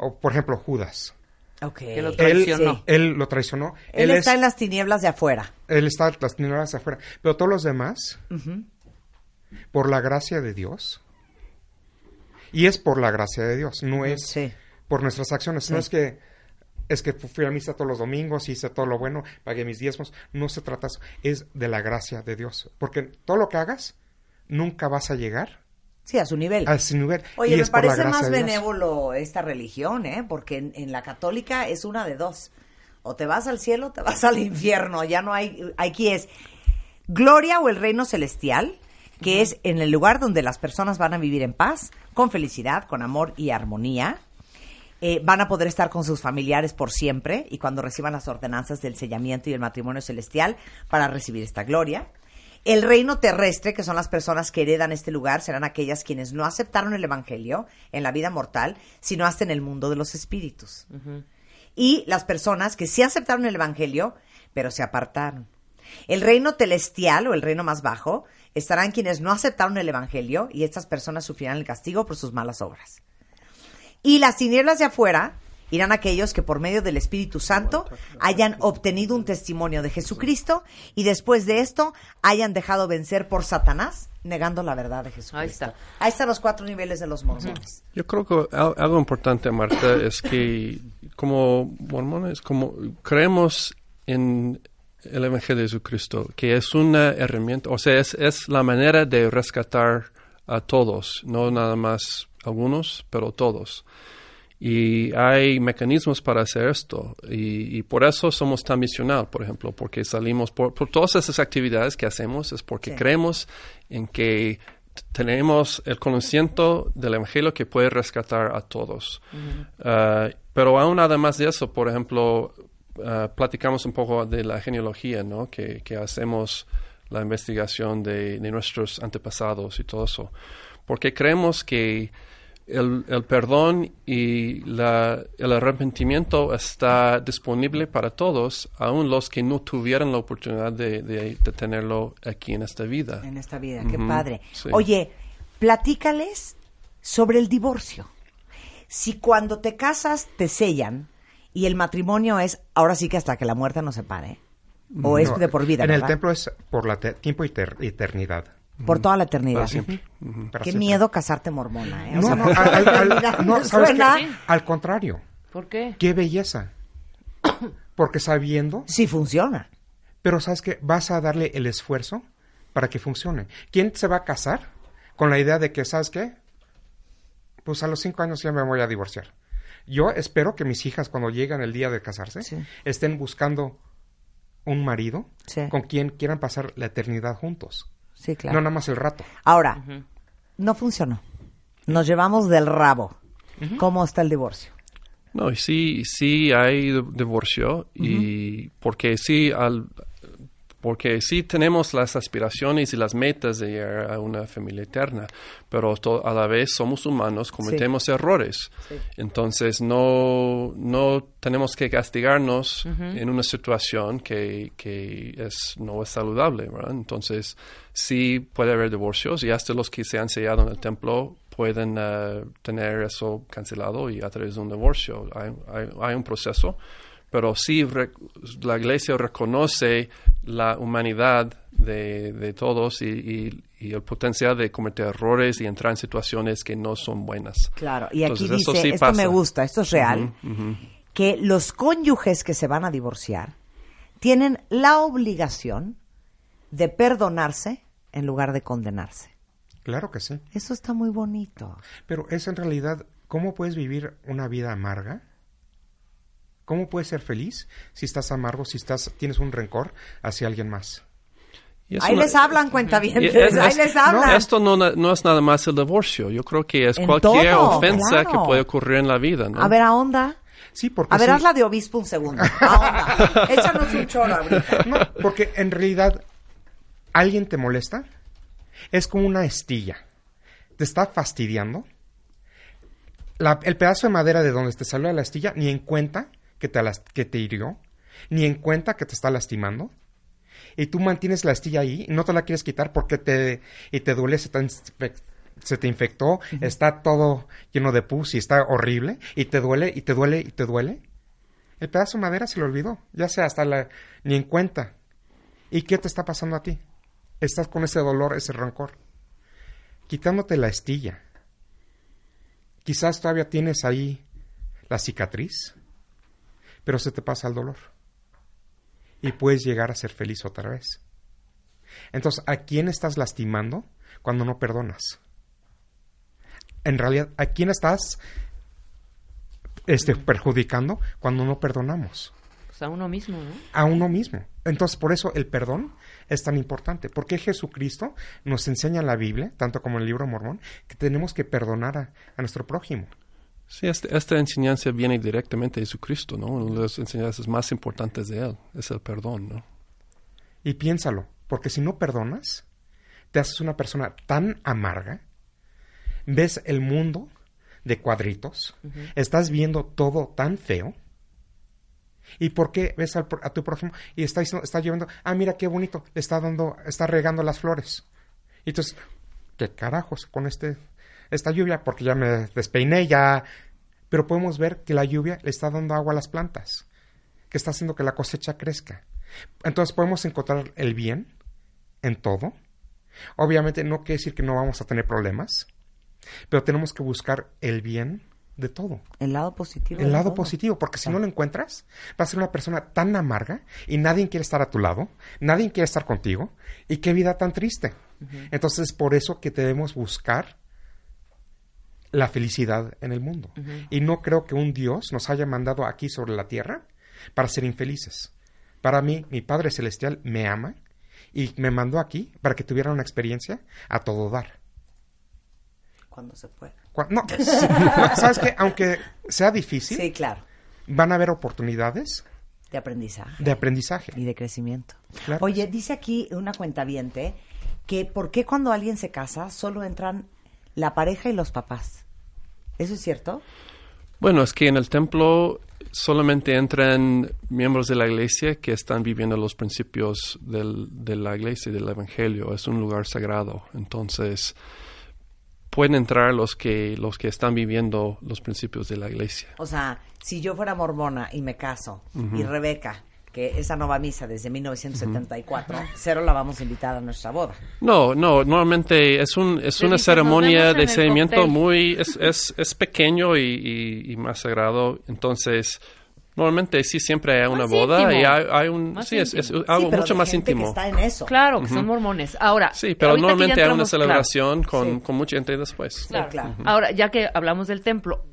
O por ejemplo, Judas. ok. Que lo Él, traicionó. Sí. él lo traicionó. Él, Él, está es- en las tinieblas de afuera. él está en las tinieblas afuera. Pero todos los demás, por la gracia de Dios, y es por la gracia de Dios, no es Sí. por nuestras acciones. No es que es que fui a misa todos los domingos, hice todo lo bueno, pagué mis diezmos. No se trata eso. Es de la gracia de Dios. Porque todo lo que hagas, nunca vas a llegar Sí, a su nivel. a ese nivel. Oye, y me parece más benévolo esta religión, ¿eh? Porque en, en la católica es una de dos. O te vas al cielo o te vas al infierno. Ya no hay... Aquí es gloria o el reino celestial, que es en el lugar donde las personas van a vivir en paz, con felicidad, con amor y armonía. Eh, van a poder estar con sus familiares por siempre y cuando reciban las ordenanzas del sellamiento y el matrimonio celestial para recibir esta gloria. El reino terrestre, que son las personas que heredan este lugar, serán aquellas quienes no aceptaron el Evangelio en la vida mortal, sino hasta en el mundo de los espíritus. Y las personas que sí aceptaron el Evangelio, pero se apartaron. El reino celestial o el reino más bajo estarán quienes no aceptaron el Evangelio y estas personas sufrirán el castigo por sus malas obras. Y las tinieblas de afuera irán aquellos que por medio del Espíritu Santo hayan obtenido un testimonio de Jesucristo y después de esto hayan dejado vencer por Satanás, negando la verdad de Jesucristo. Ahí está. Ahí están los cuatro niveles de los mormones. Yo creo que al- algo importante, Marta, es que como mormones, como creemos en el Evangelio de Jesucristo, que es una herramienta, o sea, es, es la manera de rescatar a todos, no nada más algunos, pero todos. Y hay mecanismos para hacer esto. Y, y por eso somos tan misional, por ejemplo, porque salimos por, por todas esas actividades que hacemos, es porque Sí. creemos en que tenemos el conocimiento del Evangelio que puede rescatar a todos. Ah, pero aún además de eso, por ejemplo, ah, platicamos un poco de la genealogía, ¿no? Que, que hacemos la investigación de, de nuestros antepasados y todo eso. Porque creemos que el, el perdón y la- el arrepentimiento está disponible para todos, aun los que no tuvieran la oportunidad de, de- de tenerlo aquí en esta vida. En esta vida, qué padre. sí. Oye, platícales sobre el divorcio. Si cuando te casas te sellan y el matrimonio es ahora sí que hasta que la muerte nos separe, o es No, de por vida, En el templo es por la te- tiempo y ter- eternidad. por toda la eternidad. Para siempre. Para Qué siempre. miedo casarte mormona, ¿eh? O No, sea, no, al, contrario, ¿Por qué? qué belleza. Porque sabiendo, Sí funciona. pero ¿sabes qué? Vas a darle el esfuerzo para que funcione. ¿Quién se va a casar con la idea de que, ¿sabes qué? Pues a los cinco años ya me voy a divorciar. Yo espero que mis hijas, cuando llegan el día de casarse, Sí. estén buscando un marido Sí. con quien quieran pasar la eternidad juntos. Sí, claro. No nada más el rato. Ahora, no funcionó. Nos llevamos del rabo. ¿Cómo está el divorcio? No, y sí, sí hay di- divorcio y porque sí al porque sí tenemos las aspiraciones y las metas de llegar a una familia eterna, pero a la vez somos humanos, cometemos errores. Entonces no, no tenemos que castigarnos en una situación que, que es, no es saludable, ¿verdad? Entonces sí puede haber divorcios y hasta los que se han sellado en el templo pueden eh, tener eso cancelado y a través de un divorcio. Hay, hay- hay un proceso, pero sí re- la iglesia reconoce la humanidad de, de todos y, y- y el potencial de cometer errores y entrar en situaciones que no son buenas. Claro, y aquí Entonces, dice, sí esto me gusta, esto es real, que los cónyuges que se van a divorciar tienen la obligación de perdonarse en lugar de condenarse. Claro que sí. Eso está muy bonito. Pero es en realidad, ¿cómo puedes vivir una vida amarga? ¿Cómo puedes ser feliz si estás amargo, si estás tienes un rencor hacia alguien más? Ahí una- les hablan, cuentavientes. y es- Ahí es- les hablan. Esto no, es nada más el divorcio. Yo creo que es En cualquier todo, ofensa claro. que puede ocurrir en la vida, ¿no? A ver, a onda. Sí, porque A ver, sí- hazla de obispo un segundo. A onda. Échanos un choro ahorita. No, porque en realidad alguien te molesta, es como una estilla. Te está fastidiando. La- el pedazo de madera de donde te salió la estilla, ni en cuenta que te, que te hirió, ni en cuenta que te está lastimando. Y tú mantienes la estilla ahí no te la quieres quitar porque te, y te duele, se te, se te infectó, está todo lleno de pus y está horrible, y te duele, y te duele, y te duele. El pedazo de madera se le olvidó, ya sea hasta la, ni en cuenta. ¿Y qué te está pasando a ti? Estás con ese dolor, ese rencor. Quitándote la estilla. Quizás todavía tienes ahí la cicatriz, pero se te pasa el dolor. Y puedes llegar a ser feliz otra vez. Entonces, ¿a quién estás lastimando cuando no perdonas? En realidad, ¿a quién estás este, perjudicando cuando no perdonamos? Pues a uno mismo, ¿no? a uno mismo. Entonces, por eso el perdón es tan importante, porque Jesucristo nos enseña en la Biblia, tanto como en el libro mormón, que tenemos que perdonar a, a nuestro prójimo. Sí, este- esta enseñanza viene directamente de Jesucristo, ¿no? Una de las enseñanzas más importantes de Él es el perdón, ¿no? Y piénsalo, porque si no perdonas, te haces una persona tan amarga, ves el mundo de cuadritos, estás viendo todo tan feo. ¿Y por qué ves al pro- a tu prójimo y está, diciendo- está llevando, ah, mira qué bonito, le está dando, está regando las flores? Y entonces, ¿qué carajos con este, esta lluvia? Porque ya me despeiné, ya. Pero podemos ver que la lluvia le está dando agua a las plantas, que está haciendo que la cosecha crezca. Entonces podemos encontrar el bien en todo. Obviamente no quiere decir que no vamos a tener problemas, pero tenemos que buscar el bien de todo. El lado positivo. El lado todo. positivo, porque si no lo encuentras, vas a ser una persona tan amarga y nadie quiere estar a tu lado, nadie quiere estar contigo, y qué vida tan triste. Entonces, es por eso que debemos buscar la felicidad en el mundo. Y no creo que un Dios nos haya mandado aquí sobre la tierra para ser infelices. Para mí, mi Padre Celestial me ama y me mandó aquí para que tuviera una experiencia a todo dar. Cuando se pueda. No, sí, no, ¿sabes qué? Aunque sea difícil, Sí, claro. van a haber oportunidades De aprendizaje. de aprendizaje. y de crecimiento. Claro. Oye, dice aquí una cuentaviente que ¿por qué cuando alguien se casa solo entran la pareja y los papás? ¿Eso es cierto? Bueno, es que en el templo solamente entran miembros de la iglesia que están viviendo los principios del- de la iglesia y del evangelio. Es un lugar sagrado. Entonces, pueden entrar los que, los que están viviendo los principios de la iglesia. O sea, si yo fuera mormona y me caso y Rebeca, que esa no va a misa desde 1974, cero la vamos a invitar a nuestra boda. No, no, normalmente es, un, es una dicen, "Nos ceremonia de seguimiento cóctel". muy, es, es, es pequeño y, y- y más sagrado. Entonces, normalmente sí siempre hay una Más boda y íntimo. hay, hay un, Más sí, es, es íntimo. algo Sí, mucho más gente que íntimo. está en eso. Claro, que son mormones. Ahora, Sí, pero normalmente hay una entramos- claro, celebración con, Sí. con mucha gente después. Claro. claro. Ahora, ya que hablamos del templo,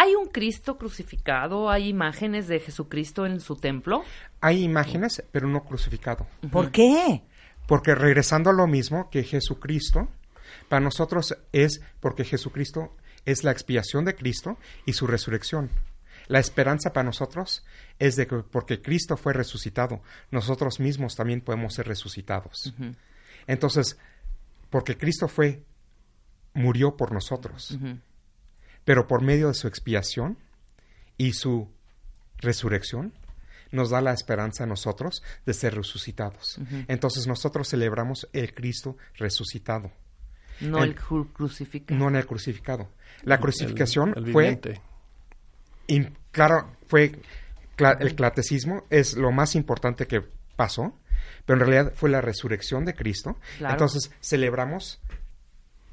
¿hay un Cristo crucificado? ¿Hay imágenes de Jesucristo en su templo? Hay imágenes, pero no crucificado. ¿Por qué? Porque regresando a lo mismo que Jesucristo, para nosotros es porque Jesucristo es la expiación de Cristo y su resurrección. La esperanza para nosotros es de que porque Cristo fue resucitado, nosotros mismos también podemos ser resucitados. Entonces, porque Cristo fue, murió por nosotros, pero por medio de su expiación y su resurrección, nos da la esperanza a nosotros de ser resucitados. Entonces nosotros celebramos el Cristo resucitado, No El- el, cru- crucificado. no en el crucificado. La crucificación El- el fue, claro, fue cla- el clatecismo es lo más importante que pasó, pero en realidad fue la resurrección de Cristo. Claro. Entonces celebramos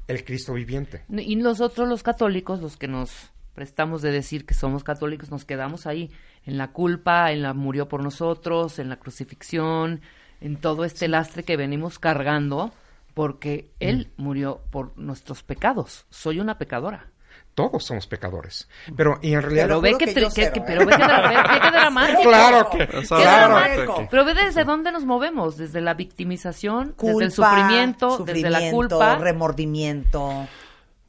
el Cristo viviente. Y nosotros los católicos, los que nos prestamos de decir que somos católicos, nos quedamos ahí, en la culpa, en la murió por nosotros, en la crucifixión, en todo este lastre que venimos cargando, porque Él murió por nuestros pecados. Soy una pecadora. Todos somos pecadores. Pero y en realidad... Pero ve que, que que- cero, que- ¿eh? pero ve que, dramático. Claro que... Qué Claro. dramático. Pero ve desde dónde nos movemos, desde la victimización, Culpa, desde el sufrimiento, desde la sufrimiento, culpa. remordimiento.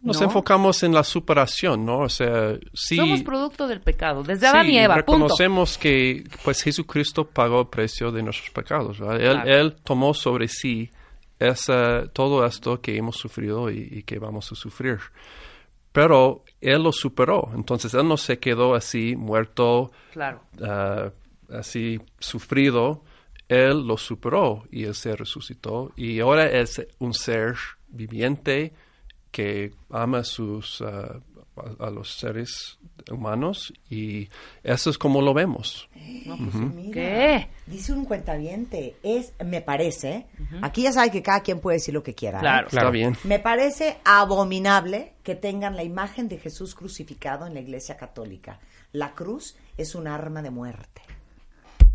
Nos ¿no? enfocamos en la superación, ¿no? O sea, sí. Somos producto del pecado, desde sí, Adán y Eva, punto. reconocemos que pues Jesucristo pagó el precio de nuestros pecados. ¿verdad? Él, Claro. él tomó sobre sí esa, todo esto que hemos sufrido y, y que vamos a sufrir. Pero Él lo superó. Entonces Él no se quedó así, muerto, Claro. ah, así sufrido. Él lo superó y Él se resucitó. Y ahora es un ser viviente que ama a sus, ah, a, a los seres humanos y eso es como lo vemos. No, pues, mira, ¿Qué? Dice un cuentaviente, es, me parece, aquí ya sabe que cada quien puede decir lo que quiera. ¿eh? Claro. Está bien. Me parece abominable que tengan la imagen de Jesús crucificado en la iglesia católica. La cruz es un arma de muerte.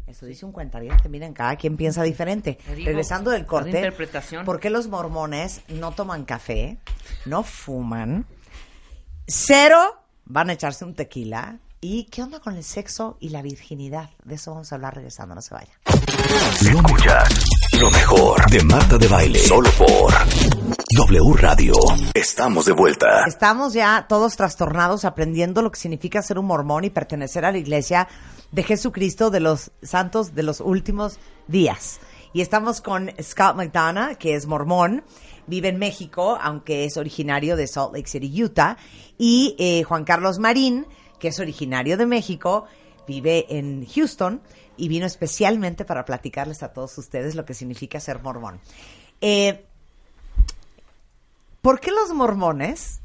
Eso dice un cuentaviente. Miren, cada quien piensa diferente. Digo, Regresando del corte, interpretación. ¿por qué los mormones no toman café, no fuman, cero van a echarse un tequila? ¿Y qué onda con el sexo y la virginidad? De eso vamos a hablar regresando, no se vayan. Lo escuchas. Lo mejor de Marta de Baile. Solo por W Radio. Estamos de vuelta. Estamos ya todos trastornados aprendiendo lo que significa ser un mormón y pertenecer a la iglesia de Jesucristo de los santos de los últimos días. Y estamos con Scott McDonough, que es mormón, vive en México, aunque es originario de Salt Lake City, Utah, y eh, Juan Carlos Marín, que es originario de México, vive en Houston y vino especialmente para platicarles a todos ustedes lo que significa ser mormón. Eh, ¿Por qué los mormones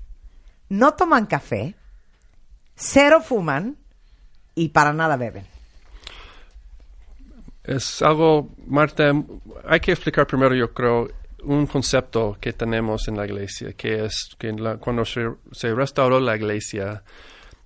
no toman café, cero fuman y para nada beben? Es algo, Marta, hay que explicar primero, yo creo, un concepto que tenemos en la iglesia, que es que en la- cuando se, se restauró la iglesia,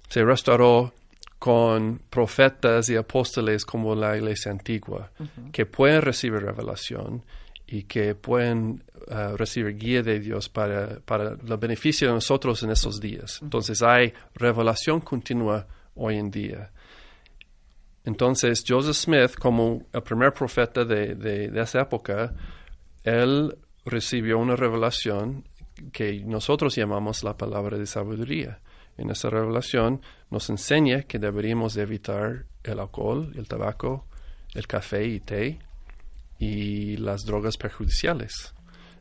se restauró con profetas y apóstoles como la iglesia antigua, que pueden recibir revelación y que pueden ah, recibir guía de Dios para, para el beneficio de nosotros en esos días. Entonces hay revelación continua hoy en día. Entonces, Joseph Smith, como el primer profeta de, de- de esa época, él recibió una revelación que nosotros llamamos la palabra de sabiduría. En esa revelación nos enseña que deberíamos de evitar el alcohol, el tabaco, el café y té y las drogas perjudiciales.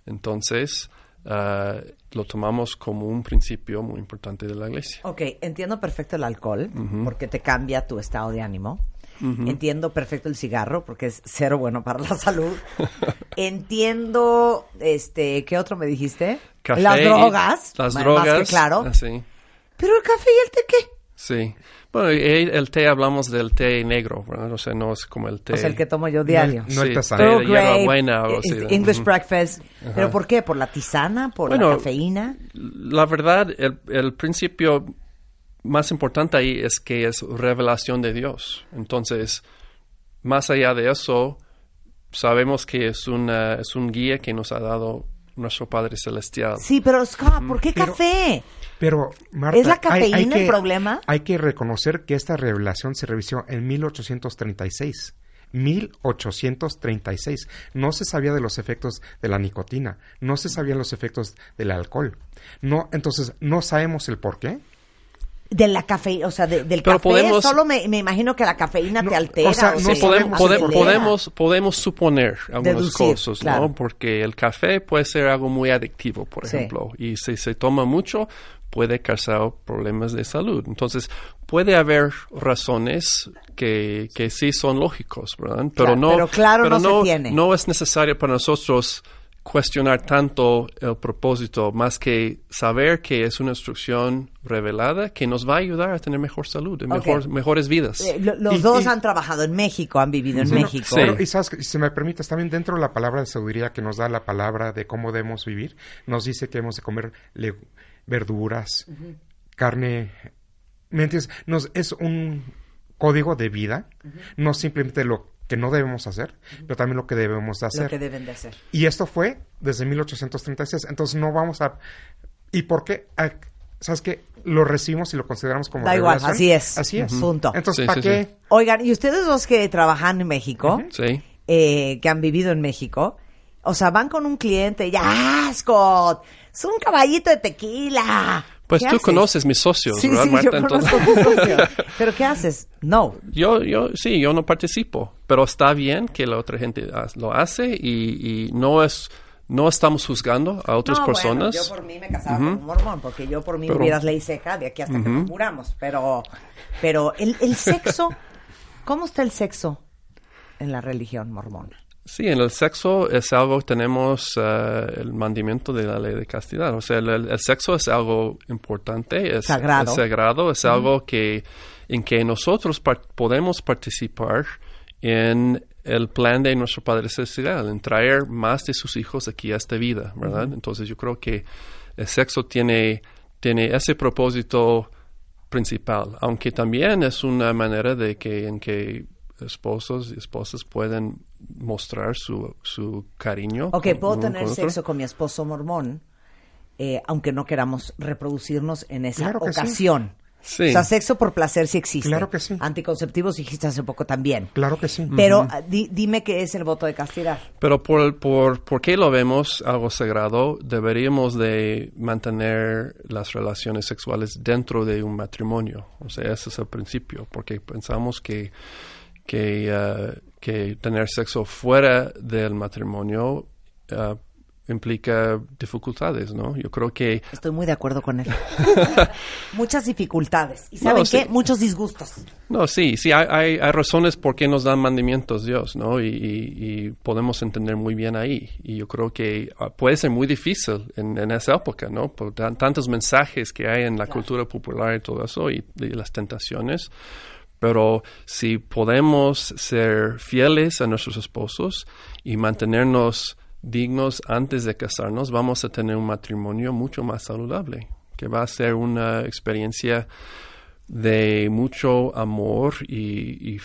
Entonces, ah, lo tomamos como un principio muy importante de la iglesia. Ok, entiendo perfecto el alcohol, porque te cambia tu estado de ánimo. Entiendo perfecto el cigarro, porque es cero bueno para la salud. Entiendo, este, ¿qué otro me dijiste? Café Las y- drogas. Las más drogas. que claro. ah, sí. Pero el café y el té, ¿qué? Sí. Bueno, el, el té hablamos del té negro, ¿verdad? O sea, no es como el té. O sea, el que tomo yo diario. No el Sí, té de hierbabuena o así, ¿no? English breakfast. ¿Pero por qué? ¿Por la tisana? ¿Por la cafeína? La verdad, el, el principio más importante ahí es que es revelación de Dios. Entonces, más allá de eso, sabemos que es, una, es un guía que nos ha dado nuestro Padre Celestial. Sí, pero Scott, ¿por qué Pero- café? Pero, Marta, ¿Es la hay- cafeína hay el que- problema? Hay que reconocer que esta revelación se revisó en 1836. 1836. No se sabía de los efectos de la nicotina, no se sabían los efectos del alcohol. No, entonces no sabemos el por qué. De la cafeína, o sea, de- del Pero café, podemos- solo me, me imagino que la cafeína No, te altera. o sea, o no te Sí, podemos, podemos, podemos, podemos suponer algunas Deducir, cosas, claro. ¿no? Porque el café puede ser algo muy adictivo, por Sí. ejemplo, y si se toma mucho puede causar problemas de salud. Entonces, puede haber razones que, que sí son lógicos, ¿verdad? Pero Claro, no, pero claro no se tiene. no es necesario para nosotros cuestionar tanto el propósito, más que saber que es una instrucción revelada que nos va a ayudar a tener mejor salud, y mejor- mejores vidas. Eh, lo- los Y- dos y- han trabajado en México, han vivido en no, México. sí. Pero, y sabes, si me permites, también dentro de la palabra de sabiduría que nos da la palabra de cómo debemos vivir, nos dice que hemos de comer le- verduras, carne ¿Me entiendes? Nos, es un código de vida, no simplemente lo que no debemos hacer, pero también lo que debemos de hacer. Lo que deben de hacer. Y esto fue desde 1836. Entonces no vamos a... ¿Y por qué? Ah, ¿Sabes qué? Lo recibimos y lo consideramos como Da igual, así es. Así es. Punto. Entonces, Sí, ¿para sí, qué? sí. Oigan, y ustedes dos que trabajan en México, Sí. eh, que han vivido en México, o sea, van con un cliente y ya, ¡ah, Scott! Es un caballito de tequila. Pues ¿Qué tú haces? conoces mis socios, Sí, ¿verdad, sí, Marta? yo Entonces-. Pero ¿qué haces? No. Yo, yo, sí, yo no participo, pero está bien que la otra gente ha- lo hace y, y no es, no estamos juzgando a otras no, personas. Bueno, yo por mí me casaba con un mormón, porque yo por mí Pero- hubieras ley seca de aquí hasta que nos muramos. Pero, pero el, el sexo, ¿cómo está el sexo en la religión mormona? Sí, en el sexo es algo, tenemos eh, el mandamiento de la ley de castidad. O sea, el, el sexo es algo importante, es Sagrado. es, sagrado, es algo que, en que nosotros par- podemos participar en el plan de nuestro Padre Celestial, en traer más de sus hijos aquí a esta vida, ¿verdad? Entonces yo creo que el sexo tiene, tiene ese propósito principal, aunque también es una manera de que en que esposos y esposas pueden mostrar su, su cariño. Ok, con- puedo tener con sexo con mi esposo mormón, eh, aunque no queramos reproducirnos en esa Claro que sí. ocasión. Sí. O sea, sexo por placer sí existe. Claro que sí. Anticonceptivos dijiste hace poco también. Claro que sí. Pero ah, di- dime qué es el voto de castidad. Pero por, por, por qué lo vemos algo sagrado, deberíamos de mantener las relaciones sexuales dentro de un matrimonio. O sea, ese es el principio, porque pensamos que, que, eh, que tener sexo fuera del matrimonio eh, implica dificultades, ¿no? Yo creo que Estoy muy de acuerdo con él. Muchas dificultades. ¿Y saben No, qué? sí. Muchos disgustos. No, sí, sí, hay, hay, hay razones por qué nos dan mandamientos Dios, ¿no? Y, y- y podemos entender muy bien ahí. Y yo creo que ah, puede ser muy difícil en, en esa época, ¿no? Por tan- tantos mensajes que hay en la cultura popular y todo eso, y, y las tentaciones. Pero si podemos ser fieles a nuestros esposos y mantenernos dignos antes de casarnos, vamos a tener un matrimonio mucho más saludable, que va a ser una experiencia de mucho amor y,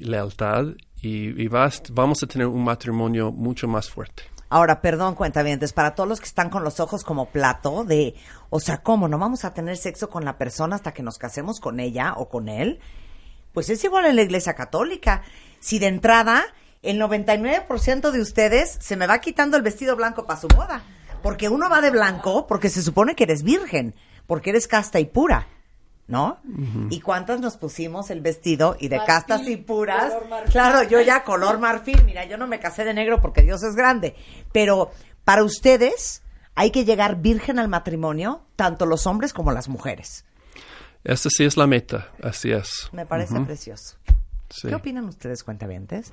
lealtad y, y vas- vamos a tener un matrimonio mucho más fuerte. Ahora, perdón, cuentavientes, para todos los que están con los ojos como plato de, o sea, ¿cómo? ¿No vamos a tener sexo con la persona hasta que nos casemos con ella o con él? Pues es igual en la iglesia católica. Si de entrada el 99% de ustedes se me va quitando el vestido blanco para su boda, porque uno va de blanco porque se supone que eres virgen, porque eres casta y pura. ¿No? ¿Y cuántas nos pusimos el vestido y de castas y puras? Claro, yo ya color marfil, mira, yo no me casé de negro porque Dios es grande, pero para ustedes hay que llegar virgen al matrimonio, tanto los hombres como las mujeres. Esta sí es la meta, así es. Me parece precioso. Sí. ¿Qué opinan ustedes, cuentavientes?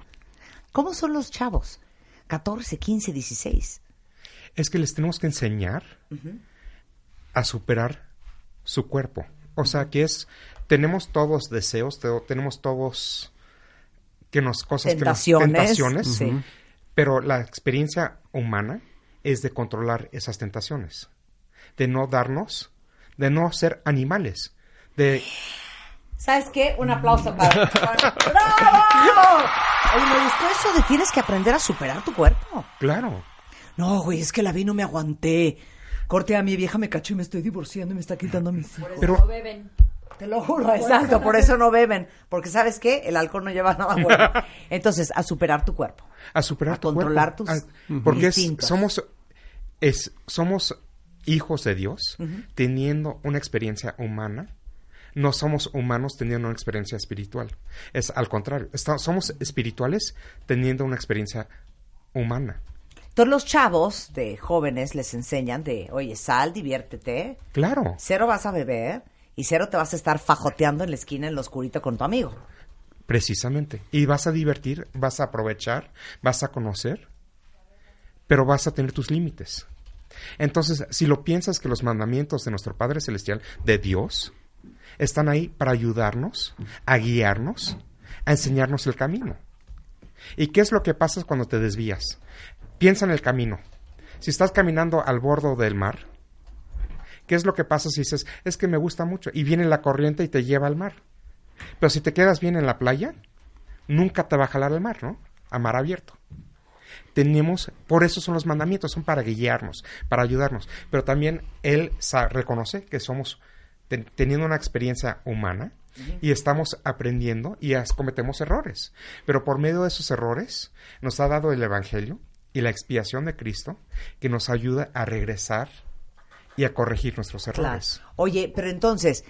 ¿Cómo son los chavos? 14, 15, 16. Es que les tenemos que enseñar a superar su cuerpo. O sea, que es, tenemos todos deseos, te- tenemos todos que nos cosas Tentaciones, que nos, tentaciones, sí. pero la experiencia humana es de controlar esas tentaciones, de no darnos, de no ser animales, de ¿Sabes qué? Un aplauso para... ¡Bravo! Oye, me gustó eso de tienes que aprender a superar tu cuerpo. claro, No, güey, es que la vi no me aguanté. Corte a mi vieja, me cacho y me estoy divorciando y me está quitando mis hijos. pero Te lo juro, exacto, por eso no beben. Porque ¿sabes qué? El alcohol no lleva nada bueno. Entonces, a superar tu cuerpo. a superar a tu controlar cuerpo. tus A- porque es- somos es somos hijos de Dios teniendo una experiencia humana no somos humanos teniendo una experiencia espiritual. Es al contrario está- somos espirituales teniendo una experiencia humana. Todos los chavos de jóvenes les enseñan de, oye, sal, diviértete, claro. Cero vas a beber y cero te vas a estar fajoteando en la esquina en lo oscurito con tu amigo. precisamente. Y vas a divertir vas a aprovechar vas a conocer pero vas a tener tus límites. Entonces, si lo piensas que los mandamientos de nuestro Padre Celestial, de Dios, están ahí para ayudarnos, a guiarnos, a enseñarnos el camino. ¿Y qué es lo que pasa cuando te desvías? Piensa en el camino. Si estás caminando al borde del mar, ¿Qué es lo que pasa si dices, es que me gusta mucho y viene la corriente y te lleva al mar? Pero si te quedas bien en la playa, nunca te va a jalar al mar, ¿no? A mar abierto. Tenemos, por eso son los mandamientos, son para guiarnos, para ayudarnos. Pero también Él reconoce que somos, ten- teniendo una experiencia humana, y estamos aprendiendo y as- cometemos errores. Pero por medio de esos errores nos ha dado el Evangelio y la expiación de Cristo que nos ayuda a regresar y a corregir nuestros Claro. errores. Oye, pero entonces,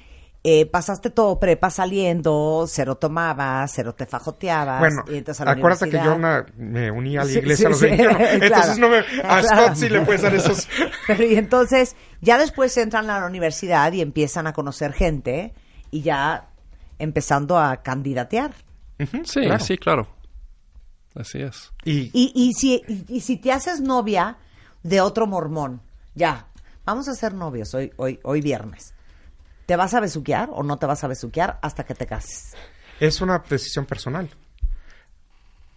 eh, pasaste todo prepa saliendo, cero tomabas, cero te fajoteabas. Bueno, y entras a la acuérdate que yo universidad. na- me uní a la Sí, iglesia a los sí, sí, 21. claro. Entonces no me, a Claro. Scott sí le puedes dar esos. Pero y entonces, ya después entran a la universidad y empiezan a conocer gente y ya empezando a candidatear. Sí, claro. sí, claro. Así es. Y, Y, y, si, y, y si te haces novia de otro mormón, ya, vamos a ser novios hoy, hoy, hoy viernes. ¿Te vas a besuquear o no te vas a besuquear hasta que te cases? es una decisión personal.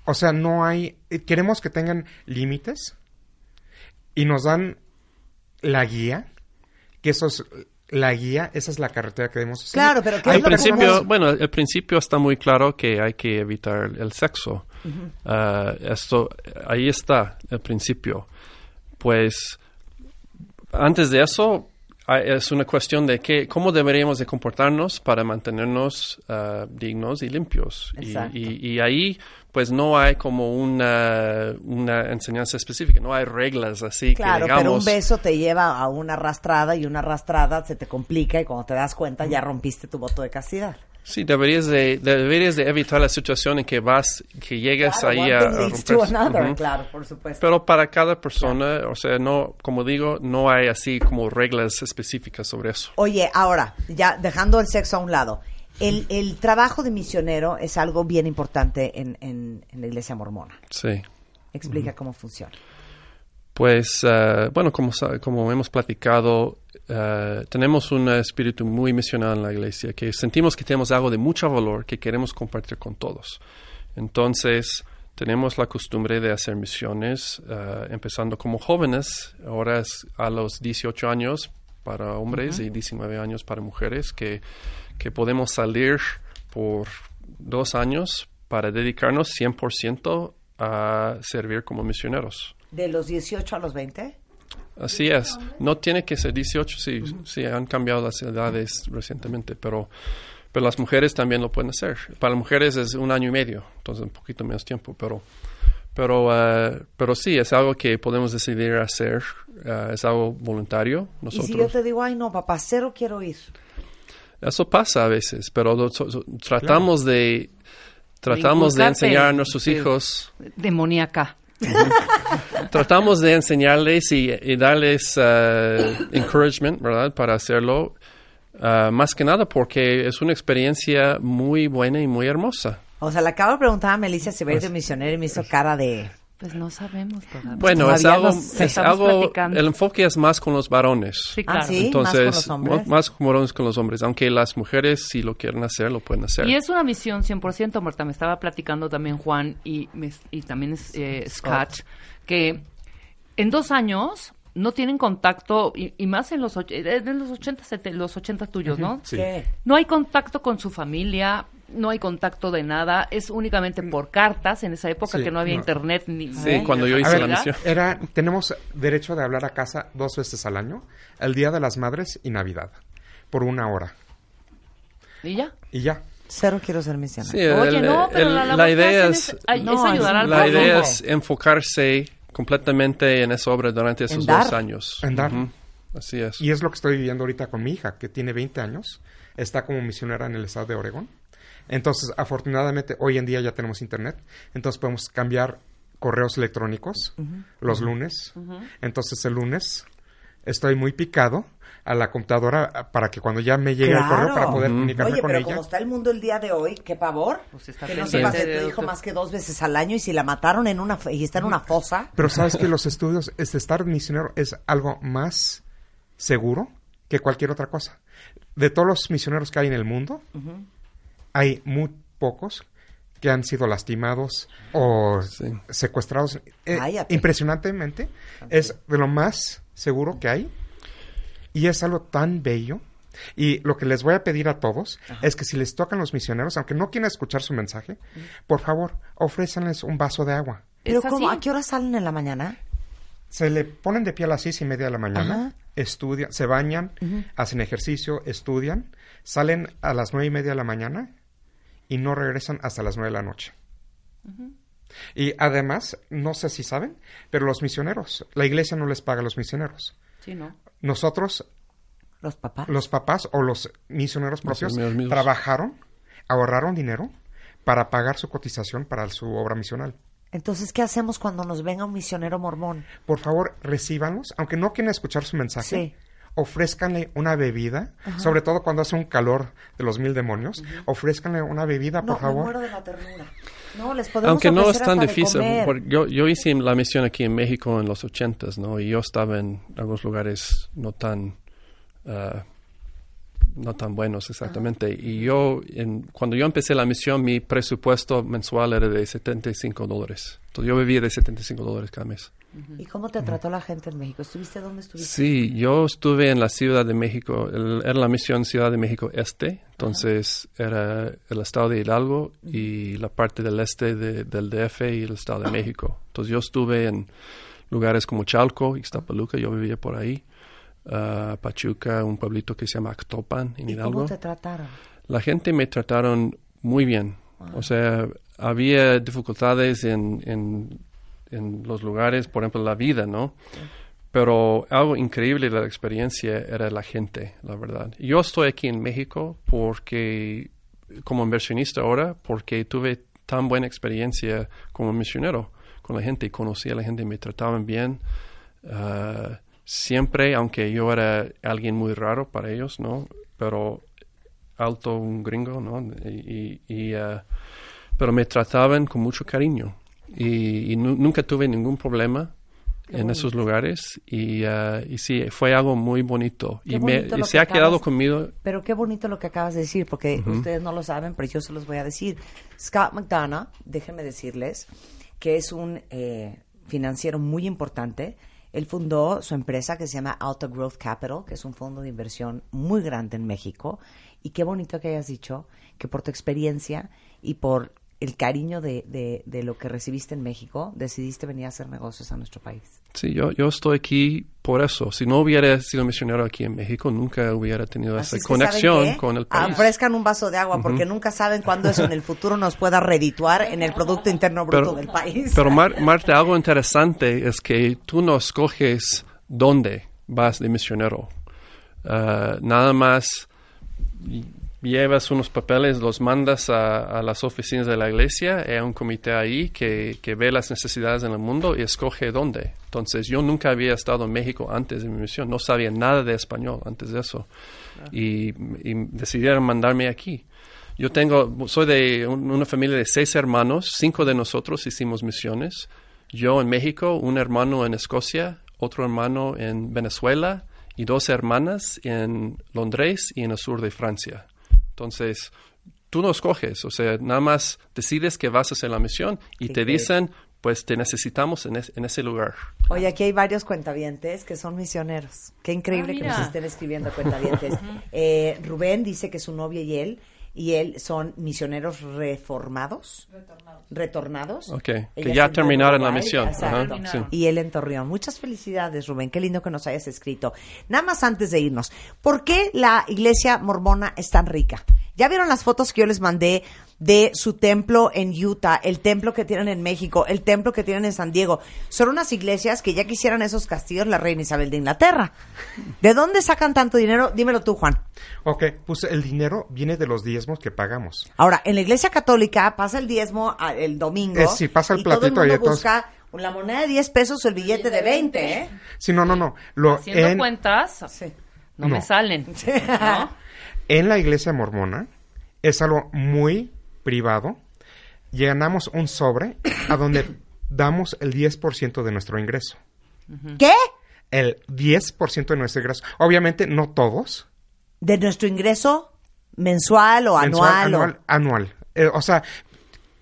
O sea, no hay. eh, Queremos que tengan límites y nos dan la guía, que eso es la guía, esa es la carretera que debemos seguir. Claro, pero ¿qué Hay es lo que principio, personas- bueno, el principio está muy claro que hay que evitar el sexo. Ah, esto, ahí está el principio. Pues antes de eso es una cuestión de que, cómo deberíamos de comportarnos para mantenernos ah, dignos y limpios. Y, y- y ahí pues no hay como una, una enseñanza específica, no hay reglas así Claro, que pero un beso te lleva a una arrastrada y una arrastrada se te complica y cuando te das cuenta ya rompiste tu voto de castidad. Sí, deberías de, deberías de evitar la situación en que vas, que llegues Claro, ahí a, a romper. another, Ujú. claro, por supuesto. Pero para cada persona, o sea, no, como digo, no hay así como reglas específicas sobre eso. Oye, ahora, ya dejando el sexo a un lado, el, el trabajo de misionero es algo bien importante en, en- en la iglesia mormona. Sí. Explica cómo funciona. Pues, eh, bueno, como, como hemos platicado, eh, tenemos un espíritu muy misional en la iglesia, que sentimos que tenemos algo de mucho valor que queremos compartir con todos. Entonces, tenemos la costumbre de hacer misiones, eh, empezando como jóvenes, ahora es a los 18 años para hombres y 19 años para mujeres, que, que podemos salir por dos años para dedicarnos 100% a servir como misioneros. ¿De los 18 a los 20? Así es. No tiene que ser 18, sí, sí, han cambiado las edades recientemente, pero, pero las mujeres también lo pueden hacer. Para las mujeres es un año y medio, entonces un poquito menos tiempo, pero, pero, eh, pero sí, es algo que podemos decidir hacer, eh, es algo voluntario. Y si yo Nosotros, te digo, ay no, papá, cero quiero ir. eso pasa a veces, pero lo- so- so- tratamos de, tratamos de inculcarte, enseñar a nuestros hijos Demoníaca. Tratamos de enseñarles y, y darles eh, encouragement, ¿verdad? Para hacerlo. ah, más que nada porque es una experiencia muy buena y muy hermosa. O sea, le acabo de preguntar a Melissa si va a ir de misionero y me hizo cara de... Pues no sabemos todavía. Bueno, es algo, es el enfoque es más con los varones. Sí, Ah, claro. sí. Entonces, ¿Más con los hombres? mo- más con varones con los hombres. Aunque las mujeres, si lo quieren hacer, lo pueden hacer. Y es una misión 100%, Marta. Me estaba platicando también Juan y, y también es, eh, Scott, que en dos años no tienen contacto, y, y más en los, en los 80, sete- los 80 tuyos, ¿no? Sí. ¿Qué? No hay contacto con su familia, no hay contacto de nada, es únicamente por cartas en esa época Sí, que no había no. internet ni... Sí, ni cuando yo hice la misión. Era, tenemos derecho de hablar a casa dos veces al año, el Día de las Madres y Navidad, por una hora. ¿Y ya? Y ya. Cero quiero ser misionero. Sí, Oye, el- no, pero el- la, idea es, es, ay- No, es ayudar es- al la pueblo. idea no. es enfocarse completamente en esa obra durante esos dar. dos años. En dar. Así es. Y es lo que estoy viviendo ahorita con mi hija, que tiene 20 años, está como misionera en el estado de Oregón. Entonces, afortunadamente, hoy en día ya tenemos internet, entonces podemos cambiar correos electrónicos los lunes. Entonces, el lunes estoy muy picado a la computadora para que cuando ya me llegue el correo para poder comunicarme Oye, con pero ella. como está el mundo el día de hoy, qué pavor. Pues está que no de de tu hijo más que dos veces al año y si la mataron en una y está en una fosa. Pero sabes que los estudios, este estar misionero es algo más seguro que cualquier otra cosa. De todos los misioneros que hay en el mundo, hay muy pocos que han sido lastimados o Sí. secuestrados. Eh, Cállate. impresionantemente, es de lo más seguro que hay. Y es algo tan bello. Y lo que les voy a pedir a todos es que si les tocan los misioneros, aunque no quieran escuchar su mensaje, por favor, ofrézanles un vaso de agua. Pero ¿Es ¿cómo? ¿A qué hora salen en la mañana? Se le ponen de pie a las seis y media de la mañana, Ajá. estudian, se bañan, hacen ejercicio, estudian, salen a las nueve y media de la mañana y no regresan hasta las nueve de la noche. Y además, no sé si saben, pero los misioneros, la iglesia no les paga a los misioneros. Sí, ¿no? Nosotros, Los papás. los papás o los misioneros propios, trabajaron, ahorraron dinero para pagar su cotización para su obra misional. Entonces, ¿qué hacemos cuando nos venga un misionero mormón? Por favor, recíbanlos, aunque no quieran escuchar su mensaje. Sí. Ofrézcanle una bebida, sobre todo cuando hace un calor de los mil demonios. Ofrézcanle una bebida, No, por me favor. muero de la ternura. No, les podemos Aunque no es tan difícil, porque yo, yo hice la misión aquí en México en los ochentas, ¿no? Y yo estaba en algunos lugares no tan, ah, no tan buenos exactamente. Y yo, en, cuando yo empecé la misión, mi presupuesto mensual era de 75 dólares. Entonces yo vivía de 75 dólares cada mes. ¿Y cómo te trató la gente en México? ¿Estuviste dónde estuviste? Sí, yo estuve en la Ciudad de México, el- era la misión Ciudad de México Este, entonces era el estado de Hidalgo y la parte del este de- del DF y el estado de México. Entonces yo estuve en lugares como Chalco, Ixtapaluca, yo vivía por ahí, ah, Pachuca, un pueblito que se llama Actopan en ¿Y Hidalgo. cómo te trataron? La gente me trataron muy bien. O sea, había dificultades en, en, en los lugares, por ejemplo, la vida, ¿no? Pero algo increíble de la experiencia era la gente, la verdad. Yo estoy aquí en México porque, como inversionista ahora, porque tuve tan buena experiencia como misionero con la gente y conocí a la gente y me trataban bien. Ah, siempre, aunque yo era alguien muy raro para ellos, ¿no? Pero alto, un gringo, ¿no? Y, y, ah, pero me trataban con mucho cariño y, y nu- nunca tuve ningún problema en esos lugares y, ah, y sí, fue algo muy bonito Qué y, me, bonito se que ha quedado acabas- conmigo. Pero qué bonito lo que acabas de decir, porque ustedes no lo saben, pero yo se los voy a decir. Scott McDonough, déjenme decirles, que es un eh, financiero muy importante. Él fundó su empresa que se llama Auto Growth Capital, que es un fondo de inversión muy grande en México. Y qué bonito que hayas dicho que por tu experiencia y por el cariño de, de, de lo que recibiste en México, decidiste venir a hacer negocios a nuestro país. Sí, yo, yo estoy aquí por eso. Si no hubiera sido misionero aquí en México, nunca hubiera tenido Así esa es que, ¿saben conexión con el país. Ofrezcan un vaso de agua porque nunca saben cuándo eso en el futuro nos pueda redituar en el Producto Interno Bruto Pero- del país. Pero Mar- Marta, algo interesante es que tú no escoges dónde vas de misionero. Ah, nada más llevas unos papeles, los mandas a, a las oficinas de la iglesia, hay un comité ahí que, que ve las necesidades en el mundo y escoge dónde. Entonces yo nunca había estado en México antes de mi misión, no sabía nada de español antes de eso y, y decidieron mandarme aquí. Yo tengo, soy de un- una familia de seis hermanos, cinco de nosotros hicimos misiones. Yo en México, un hermano en Escocia, otro hermano en Venezuela y dos hermanas en Londres y en el sur de Francia. Entonces, tú no escoges, o sea, nada más decides que vas a hacer la misión y Qué te dicen, pues te necesitamos en, es- en ese lugar. Oye, aquí hay varios cuentavientes que son misioneros. Qué increíble Ah, que nos estén escribiendo cuentavientes. Eh, Rubén dice que su novia y él y él son misioneros reformados. Retornados. Ok, Ella que ya terminaron la misión. exacto. Ajá, sí. Y él en Torreón. Muchas felicidades, Rubén. Qué lindo que nos hayas escrito. Nada más antes de irnos. ¿Por qué la iglesia mormona es tan rica? ¿Ya vieron las fotos que yo les mandé de su templo en Utah, el templo que tienen en México, el templo que tienen en San Diego? Son unas iglesias que ya quisieran esos castillos la reina Isabel de Inglaterra. ¿De dónde sacan tanto dinero? Dímelo tú, Juan. Ok, pues el dinero viene de los diezmos que pagamos. Ahora, en la iglesia católica pasa el diezmo a- el domingo. Eh, sí, pasa el y todo el platito ahí mundo de todos. busca la moneda de 10 pesos o el billete de 20, ¿eh? Sí, no, no, no. Lo, Haciendo en, cuentas, Sí. no, me salen. ¿no? en la iglesia mormona es algo muy privado. Llenamos un sobre a donde damos el 10% de nuestro ingreso. ¿Qué? El 10% de nuestro ingreso. Obviamente no todos. ¿De nuestro ingreso mensual o Mensual, anual? o- anual, anual. Eh, o sea,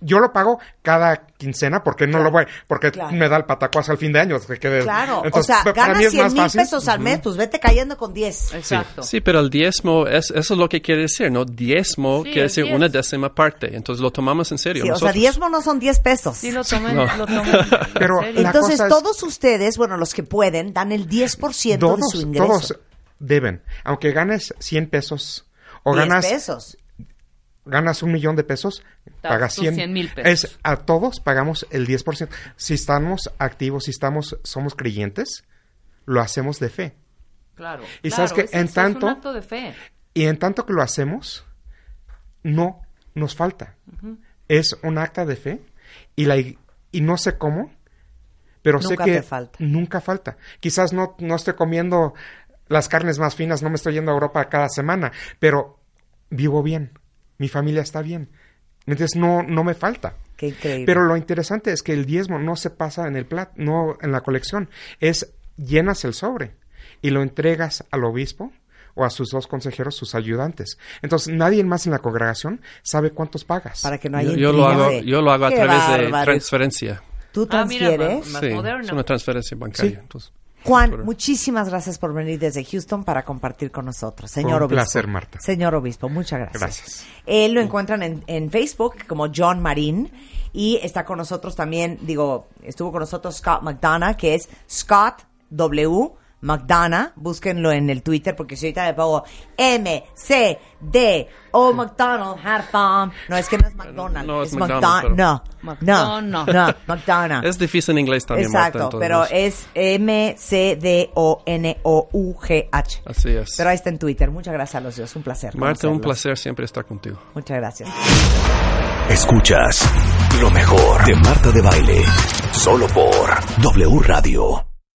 yo lo pago cada quincena porque no lo voy, porque Claro. me da el patacuazo al fin de año. que quede- Claro, Entonces, o sea, ganas mí es 100 más mil fácil. pesos al mes, pues vete cayendo con 10. Exacto. Sí, pero el diezmo, es, eso es lo que quiere decir, ¿no? Diezmo Sí, quiere decir diez. una décima parte. Entonces lo tomamos en serio. Sí, o sea, diezmo no son 10 pesos. Sí, lo tomen, No. lo tomen. en Pero Entonces, es- todos ustedes, bueno, los que pueden, dan el 10% de todos, su ingreso. todos deben. Aunque ganes 100 pesos o 10 ganas, pesos. ganas un millón de pesos, Tus 100. 100,000 pesos. Es, a todos pagamos el 10%. Si estamos activos, si estamos, somos creyentes, lo hacemos de fe. Claro. Y claro, sabes que en tanto- Es un acto de fe. Y en tanto que lo hacemos, no nos falta. Es un acta de fe y, la, y no sé cómo, pero sé que te falta. nunca falta. Quizás no, no estoy comiendo las carnes más finas, no me estoy yendo a Europa cada semana, pero vivo bien, mi familia está bien. Entonces no, no me falta. Qué increíble. Pero lo interesante es que el diezmo no se pasa en el plat, no en la colección, es llenas el sobre y lo entregas al obispo o a sus dos consejeros, sus ayudantes. Entonces nadie más en la congregación sabe cuántos pagas. para que no haya Yo, yo lo hago, yo lo hago a Qué través de transferencia. ¿Tú Ah, mira, transfieres? Más sí, moderno. es una transferencia bancaria. Sí. entonces. Juan, muchísimas gracias por venir desde Houston para compartir con nosotros. Señor un Obispo. placer, Marta. Señor Obispo, muchas gracias. Gracias. Él lo encuentran en, en Facebook como John Marín y está con nosotros también, digo, estuvo con nosotros Scott McDonough, que es Scott W. McDonough, búsquenlo en el Twitter porque si ahorita le pongo M, C, D, O McDonald, had fun. No, es que no es McDonald's, No, es es McDonald's, McDonald. No, no, no, McDonald's. no, McDonough. Es difícil en inglés también, Exacto, Marta, pero es M-C-D-O-N-O-U-G-H. Así es. Pero ahí está en Twitter. Muchas gracias a los dos. Un placer. Marta, un placer siempre estar contigo. Muchas gracias. Escuchas lo mejor de Marta de Baile. Solo por W Radio.